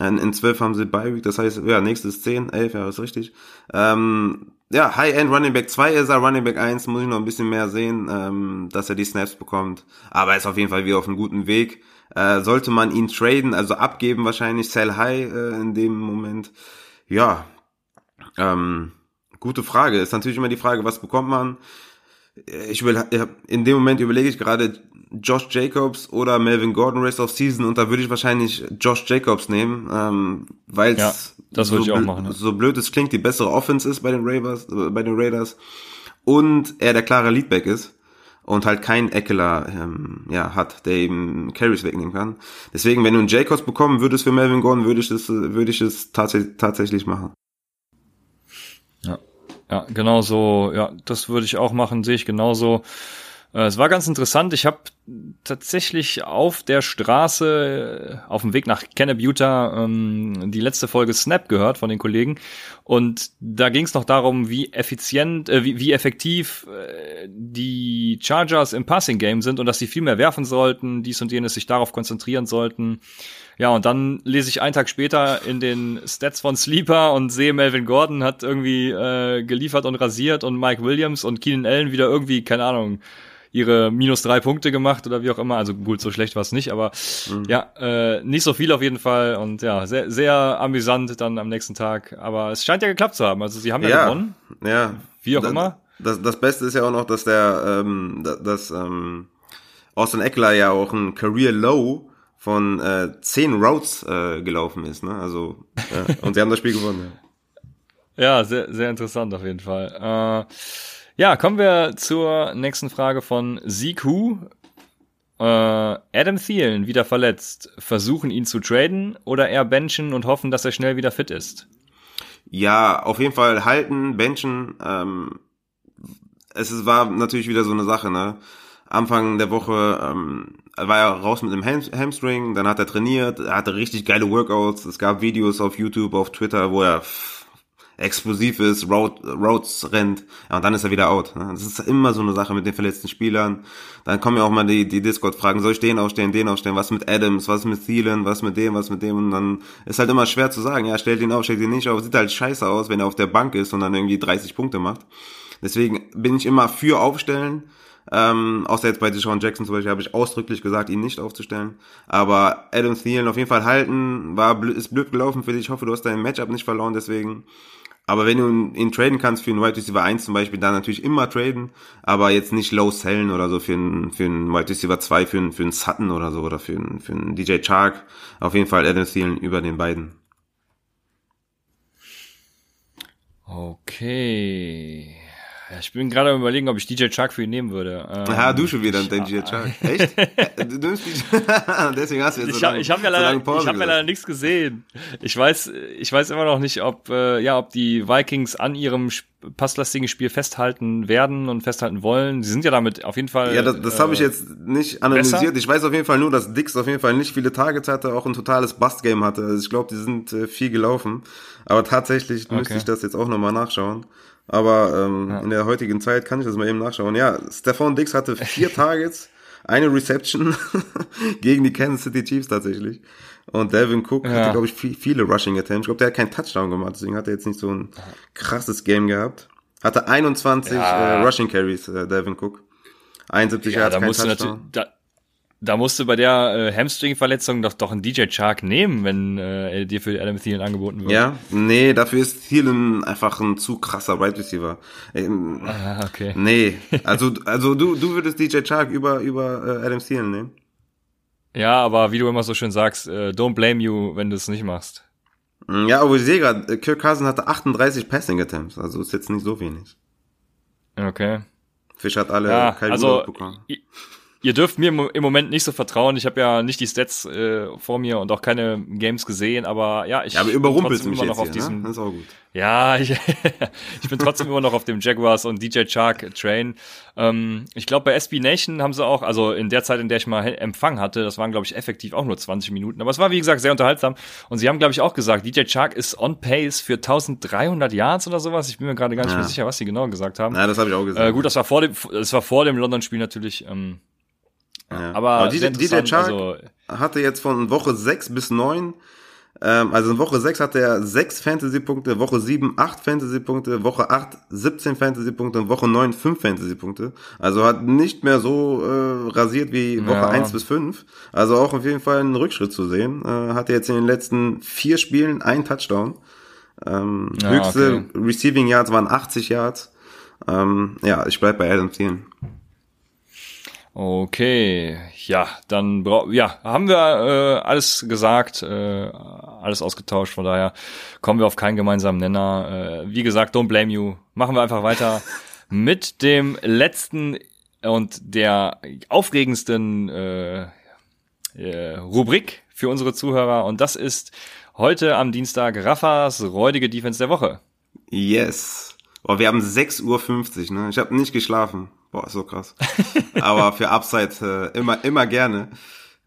Speaker 2: In, in 12 haben sie Bye das heißt, ja, nächstes 10, 11, ja, ist richtig. Ähm, ja, High-End Running Back 2 ist er, Running Back 1 muss ich noch ein bisschen mehr sehen, ähm, dass er die Snaps bekommt. Aber er ist auf jeden Fall wieder auf einem guten Weg. Äh, sollte man ihn traden, also abgeben wahrscheinlich, sell high äh, in dem Moment. Ja, ähm, gute Frage. Ist natürlich immer die Frage, was bekommt man? Ich will, in dem Moment überlege ich gerade Josh Jacobs oder Melvin Gordon Rest of Season und da würde ich wahrscheinlich Josh Jacobs nehmen, ähm, weil ja,
Speaker 1: das würde so, ich auch machen,
Speaker 2: ja. so blöd es klingt, die bessere Offense ist bei den Raiders, äh, bei den Raiders und er der klare Leadback ist und halt kein Eckler ähm, ja, hat, der eben Carries wegnehmen kann. Deswegen, wenn du einen Jacobs bekommen würdest für Melvin Gordon, würde ich es, würde ich es tats tatsächlich machen.
Speaker 1: Ja, genau so. Ja, das würde ich auch machen, sehe ich genauso. Äh, es war ganz interessant. Ich habe tatsächlich auf der Straße, auf dem Weg nach Kennebuta, ähm, die letzte Folge Snap gehört von den Kollegen. Und da ging es noch darum, wie effizient, äh, wie, wie effektiv äh, die Chargers im Passing Game sind und dass sie viel mehr werfen sollten, dies und jenes sich darauf konzentrieren sollten. Ja, und dann lese ich einen Tag später in den Stats von Sleeper und sehe Melvin Gordon hat irgendwie äh, geliefert und rasiert und Mike Williams und Keenan Allen wieder irgendwie, keine Ahnung, ihre minus drei Punkte gemacht oder wie auch immer. Also gut, so schlecht war es nicht, aber mhm. ja, äh, nicht so viel auf jeden Fall und ja, sehr, sehr amüsant dann am nächsten Tag. Aber es scheint ja geklappt zu haben. Also sie haben ja, ja gewonnen.
Speaker 2: Ja.
Speaker 1: Wie auch das, immer.
Speaker 2: Das, das Beste ist ja auch noch, dass der, ähm, dass ähm, Austin Eckler ja auch ein Career Low von äh, zehn Routes äh, gelaufen ist. Ne? Also ja. und sie haben das Spiel gewonnen.
Speaker 1: Ja, ja sehr, sehr interessant auf jeden Fall. Äh, ja, kommen wir zur nächsten Frage von Siku. Äh, Adam Thielen wieder verletzt. Versuchen ihn zu traden oder eher benchen und hoffen, dass er schnell wieder fit ist?
Speaker 2: Ja, auf jeden Fall halten, benchen. Ähm, es war natürlich wieder so eine Sache, ne? Anfang der Woche ähm, war er raus mit einem Ham Hamstring, dann hat er trainiert, er hatte richtig geile Workouts, es gab Videos auf YouTube, auf Twitter, wo er explosiv ist, Road, Roads rennt, ja, und dann ist er wieder out. Ne? Das ist immer so eine Sache mit den verletzten Spielern. Dann kommen ja auch mal die, die Discord-Fragen, soll ich den aufstellen, den aufstellen, was mit Adams, was mit Thielen, was mit dem, was mit dem, und dann ist halt immer schwer zu sagen, ja, stellt ihn auf, stellt ihn nicht auf, sieht halt scheiße aus, wenn er auf der Bank ist und dann irgendwie 30 Punkte macht. Deswegen bin ich immer für aufstellen, ähm, außer jetzt bei Deshaun Jackson zum Beispiel habe ich ausdrücklich gesagt, ihn nicht aufzustellen. Aber Adam Thielen auf jeden Fall halten, war ist blöd gelaufen für dich. Ich hoffe, du hast dein Matchup nicht verloren, deswegen. Aber wenn du ihn traden kannst für einen Wide Receiver 1 zum Beispiel, dann natürlich immer traden, aber jetzt nicht low sellen oder so für einen, für einen Wide Receiver 2, für einen, für einen Sutton oder so oder für einen, für einen DJ Chark. Auf jeden Fall Adam Thielen über den beiden.
Speaker 1: Okay. Ich bin gerade überlegen, ob ich DJ Chuck für ihn nehmen würde.
Speaker 2: Ähm, Aha, du schon wieder dein DJ Chuck. Echt? du nimmst DJ Deswegen hast du jetzt
Speaker 1: ich so hab, Ich habe ja leider, ich hab ja leider nichts gesehen. Ich weiß, ich weiß immer noch nicht, ob, äh, ja, ob die Vikings an ihrem passlastigen Spiel festhalten werden und festhalten wollen. Sie sind ja damit auf jeden Fall.
Speaker 2: Ja, das, das äh, habe ich jetzt nicht analysiert. Besser. Ich weiß auf jeden Fall nur, dass Dix auf jeden Fall nicht viele Targets hatte, auch ein totales Bust-Game hatte. Also ich glaube, die sind äh, viel gelaufen. Aber tatsächlich okay. müsste ich das jetzt auch nochmal nachschauen. Aber ähm, ja. in der heutigen Zeit kann ich das mal eben nachschauen. Ja, Stefan Dix hatte vier Targets, eine Reception gegen die Kansas City Chiefs tatsächlich. Und Devin Cook ja. hatte, glaube ich, viel, viele Rushing Attempts. Ich glaube, der hat keinen Touchdown gemacht, deswegen hat er jetzt nicht so ein krasses Game gehabt. Hatte 21 ja. äh, Rushing Carries, äh, Devin Cook. 71 ja, Yards, kein Touchdown.
Speaker 1: Da, da musst du bei der äh, Hamstring-Verletzung doch doch einen DJ Chark nehmen, wenn äh, dir für Adam Thielen angeboten wird.
Speaker 2: Ja, nee, dafür ist Thielen einfach ein zu krasser Wide Receiver. Ähm,
Speaker 1: ah, okay.
Speaker 2: Nee, also also du du würdest DJ Chark über über äh, Adam Thielen nehmen?
Speaker 1: Ja, aber wie du immer so schön sagst, äh, don't blame you, wenn du es nicht machst.
Speaker 2: Mm, ja, aber ich sehe gerade, äh, Kirk Cousin hatte 38 Passing Attempts, also ist jetzt nicht so wenig.
Speaker 1: Okay.
Speaker 2: Fisch hat alle
Speaker 1: ja, kein also, bekommen ihr dürft mir im Moment nicht so vertrauen. Ich habe ja nicht die Stats äh, vor mir und auch keine Games gesehen, aber ja, ich
Speaker 2: ja, aber überrumpelst bin immer noch auf
Speaker 1: hier, diesem.
Speaker 2: Ne? Das ist auch gut.
Speaker 1: Ja, ich, ich bin trotzdem immer noch auf dem Jaguars und DJ Chark Train. Ähm, ich glaube, bei SB Nation haben sie auch, also in der Zeit, in der ich mal Empfang hatte, das waren glaube ich effektiv auch nur 20 Minuten, aber es war wie gesagt sehr unterhaltsam. Und sie haben glaube ich auch gesagt, DJ Chark ist on pace für 1300 Yards oder sowas. Ich bin mir gerade gar nicht ja. mehr sicher, was sie genau gesagt haben.
Speaker 2: Ja, das habe ich auch gesagt.
Speaker 1: Äh, gut, das war vor dem, das war vor dem London-Spiel natürlich. Ähm,
Speaker 2: ja. Aber, Aber DJ, DJ Chark also, hatte jetzt von Woche 6 bis 9, ähm, also in Woche 6 hatte er 6 Fantasy-Punkte, Woche 7 8 Fantasy-Punkte, Woche 8 17 Fantasy-Punkte und Woche 9 5 Fantasy-Punkte. Also hat nicht mehr so äh, rasiert wie Woche ja. 1 bis 5. Also auch auf jeden Fall einen Rückschritt zu sehen. Äh, hatte jetzt in den letzten vier Spielen ein Touchdown. Ähm, ja, höchste okay. Receiving Yards waren 80 Yards. Ähm, ja, ich bleib bei Adam Thielen.
Speaker 1: Okay, ja, dann bra ja, haben wir äh, alles gesagt, äh, alles ausgetauscht, von daher kommen wir auf keinen gemeinsamen Nenner. Äh, wie gesagt, don't blame you. Machen wir einfach weiter mit dem letzten und der aufregendsten äh, äh, Rubrik für unsere Zuhörer und das ist heute am Dienstag Raffas räudige Defense der Woche.
Speaker 2: Yes. Oh, wir haben 6.50 Uhr, ne? Ich habe nicht geschlafen. Boah, so krass. Aber für Upside äh, immer, immer gerne.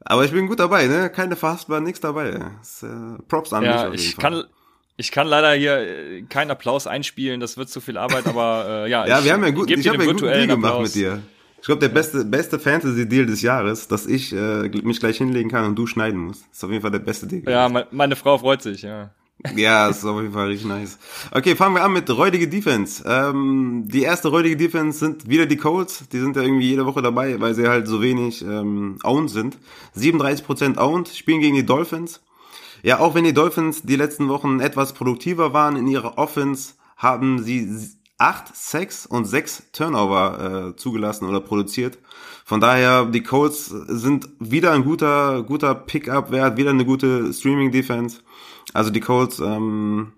Speaker 2: Aber ich bin gut dabei, ne? Keine Fastbar, nichts dabei. Das, äh, Props an
Speaker 1: ja, mich. ich Fall. kann, ich kann leider hier äh, keinen Applaus einspielen, das wird zu viel Arbeit, aber äh, ja.
Speaker 2: ja, wir haben ja gut, ich habe ja einen guten Deal gemacht Applaus. mit dir. Ich glaube, der beste, beste Fantasy-Deal des Jahres, dass ich äh, mich gleich hinlegen kann und du schneiden musst. Das ist auf jeden Fall der beste Deal.
Speaker 1: Ja, me meine Frau freut sich, ja.
Speaker 2: Ja, ist auf jeden Fall richtig nice. Okay, fangen wir an mit räudige Defense. Ähm, die erste räudige Defense sind wieder die Colts. Die sind ja irgendwie jede Woche dabei, weil sie halt so wenig ähm, owned sind. 37% owned, spielen gegen die Dolphins. Ja, auch wenn die Dolphins die letzten Wochen etwas produktiver waren in ihrer Offense, haben sie acht Sacks und sechs Turnover äh, zugelassen oder produziert. Von daher, die Colts sind wieder ein guter, guter Pickup-Wert, wieder eine gute Streaming-Defense. Also die Colts ähm,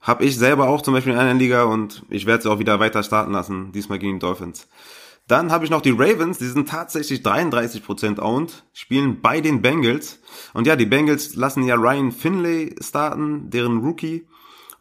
Speaker 2: habe ich selber auch zum Beispiel in einer Liga und ich werde sie auch wieder weiter starten lassen, diesmal gegen die Dolphins. Dann habe ich noch die Ravens, die sind tatsächlich 33% owned, spielen bei den Bengals. Und ja, die Bengals lassen ja Ryan Finlay starten, deren Rookie.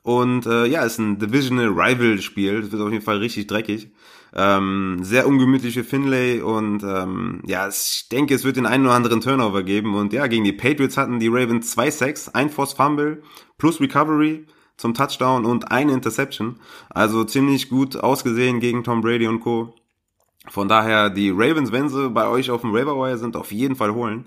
Speaker 2: Und äh, ja, ist ein Divisional Rival Spiel. Das wird auf jeden Fall richtig dreckig. Ähm, sehr ungemütliche Finlay und ähm, ja, ich denke, es wird den einen oder anderen Turnover geben. Und ja, gegen die Patriots hatten die Ravens zwei Sacks, ein Force Fumble plus Recovery zum Touchdown und eine Interception. Also ziemlich gut ausgesehen gegen Tom Brady und Co. Von daher die Ravens, wenn sie bei euch auf dem Wire sind, auf jeden Fall holen.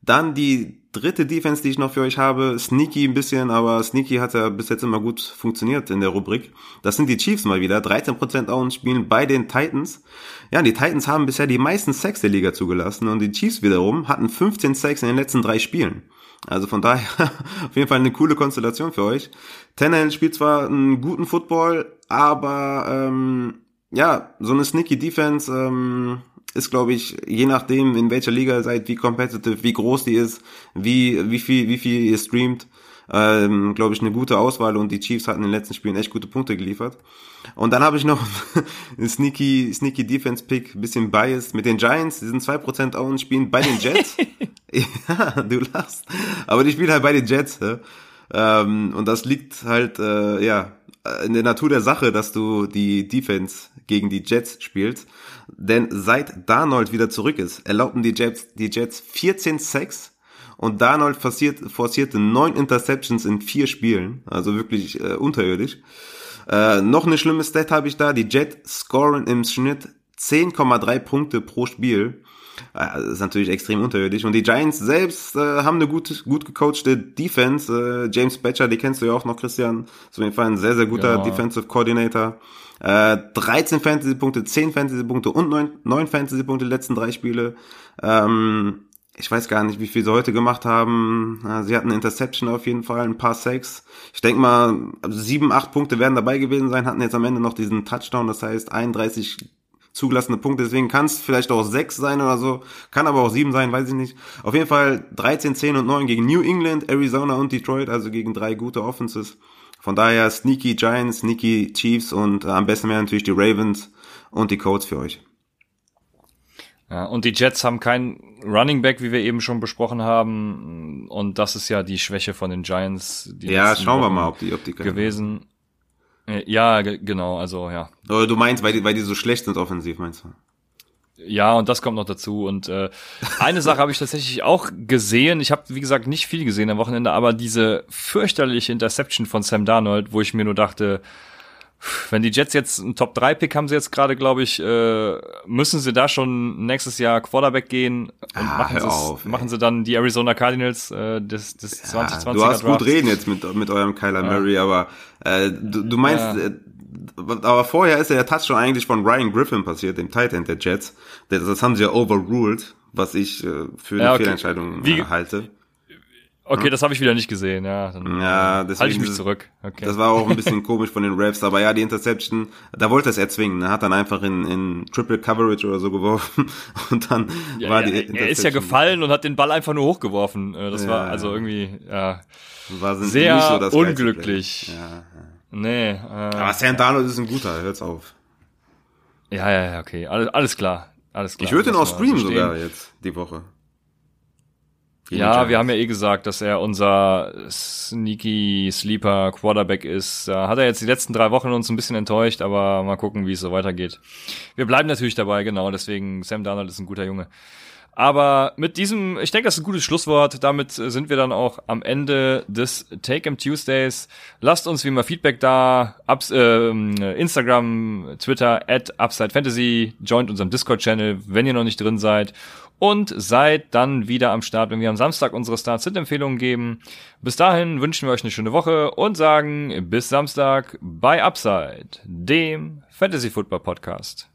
Speaker 2: Dann die dritte Defense, die ich noch für euch habe, sneaky ein bisschen, aber sneaky hat ja bis jetzt immer gut funktioniert in der Rubrik. Das sind die Chiefs mal wieder, 13% Own spielen bei den Titans. Ja, die Titans haben bisher die meisten Sacks der Liga zugelassen und die Chiefs wiederum hatten 15 Sacks in den letzten drei Spielen. Also von daher auf jeden Fall eine coole Konstellation für euch. Tannehill spielt zwar einen guten Football, aber ähm, ja, so eine sneaky Defense ähm, ist, glaube ich, je nachdem, in welcher Liga ihr seid, wie competitive, wie groß die ist, wie, wie viel, wie viel ihr streamt, ähm, glaube ich, eine gute Auswahl und die Chiefs hatten in den letzten Spielen echt gute Punkte geliefert. Und dann habe ich noch einen sneaky, sneaky Defense Pick, bisschen biased mit den Giants, die sind 2% Own, spielen bei den Jets. ja, du lachst. Aber die spielen halt bei den Jets, ja? ähm, und das liegt halt, äh, ja, in der Natur der Sache, dass du die Defense gegen die Jets spielst. Denn seit Darnold wieder zurück ist, erlaubten die Jets, die Jets 14 Sacks und Darnold forciert, forcierte neun Interceptions in vier Spielen. Also wirklich äh, unterirdisch. Äh, noch eine schlimme Stat habe ich da. Die Jets scoren im Schnitt 10,3 Punkte pro Spiel. Äh, das ist natürlich extrem unterirdisch. Und die Giants selbst äh, haben eine gut, gut gecoachte Defense. Äh, James Batcher, die kennst du ja auch noch, Christian. Ist auf jeden Fall ein sehr, sehr guter ja. Defensive Coordinator. Äh, 13 Fantasy-Punkte, 10 Fantasy-Punkte und 9, 9 Fantasy-Punkte die letzten drei Spiele. Ähm, ich weiß gar nicht, wie viel sie heute gemacht haben. Sie hatten eine Interception auf jeden Fall, ein paar Sacks. Ich denke mal, sieben, acht Punkte werden dabei gewesen sein, hatten jetzt am Ende noch diesen Touchdown, das heißt 31 zugelassene Punkte, deswegen kann es vielleicht auch sechs sein oder so, kann aber auch sieben sein, weiß ich nicht. Auf jeden Fall 13, 10 und 9 gegen New England, Arizona und Detroit, also gegen drei gute Offenses. Von daher sneaky Giants, sneaky Chiefs und äh, am besten wären natürlich die Ravens und die Colts für euch.
Speaker 1: Ja, und die Jets haben keinen Running Back, wie wir eben schon besprochen haben. Und das ist ja die Schwäche von den Giants.
Speaker 2: ja, schauen wir mal, ob die, ob die
Speaker 1: gewesen. Äh, ja, genau, also ja.
Speaker 2: Oder du meinst, weil die, weil die so schlecht sind offensiv, meinst du?
Speaker 1: Ja, und das kommt noch dazu. Und äh, eine Sache habe ich tatsächlich auch gesehen. Ich habe, wie gesagt, nicht viel gesehen am Wochenende, aber diese fürchterliche Interception von Sam Darnold, wo ich mir nur dachte, wenn die Jets jetzt einen Top-3-Pick haben sie jetzt gerade, glaube ich, äh, müssen sie da schon nächstes Jahr Quarterback gehen und ah, machen, auf, machen sie dann die Arizona Cardinals äh, des, des ja, 2020er
Speaker 2: Du hast gut reden jetzt mit, mit eurem Kyler ja. Murray, aber äh, du, du meinst, ja. äh, aber vorher ist ja der Touchdown eigentlich von Ryan Griffin passiert, dem Tight End der Jets. Das, das haben sie ja overruled, was ich äh, für eine okay. Fehlentscheidung Wie, halte.
Speaker 1: Okay, das habe ich wieder nicht gesehen, ja. Dann ja, deswegen halte ich mich zurück. Okay.
Speaker 2: Das war auch ein bisschen komisch von den Refs, aber ja, die Interception, da wollte er es erzwingen. Er hat dann einfach in, in Triple Coverage oder so geworfen und dann
Speaker 1: ja, war die Interception. Er ist ja gefallen und hat den Ball einfach nur hochgeworfen. Äh, das ja, war also irgendwie ja, war sehr so unglücklich. Ja, ja. Nee. Äh,
Speaker 2: aber Sam Darnold ist ein guter, hört's auf.
Speaker 1: Ja, ja, ja, okay, alles, alles klar. Alles klar.
Speaker 2: Ich würde ihn auch streamen sogar jetzt, die Woche.
Speaker 1: Ja, wir haben ja eh gesagt, dass er unser sneaky Sleeper Quarterback ist. Da hat er jetzt die letzten drei Wochen uns ein bisschen enttäuscht, aber mal gucken, wie es so weitergeht. Wir bleiben natürlich dabei, genau. Deswegen Sam Darnold ist ein guter Junge. Aber mit diesem, ich denke, das ist ein gutes Schlusswort. Damit sind wir dann auch am Ende des Take 'em Tuesdays. Lasst uns wie immer Feedback da. Ups, äh, Instagram, Twitter, at Upside Fantasy. Joint unserem Discord-Channel, wenn ihr noch nicht drin seid. Und seid dann wieder am Start, wenn wir am Samstag unsere Start-Sit-Empfehlungen geben. Bis dahin wünschen wir euch eine schöne Woche und sagen bis Samstag bei Upside, dem Fantasy Football Podcast.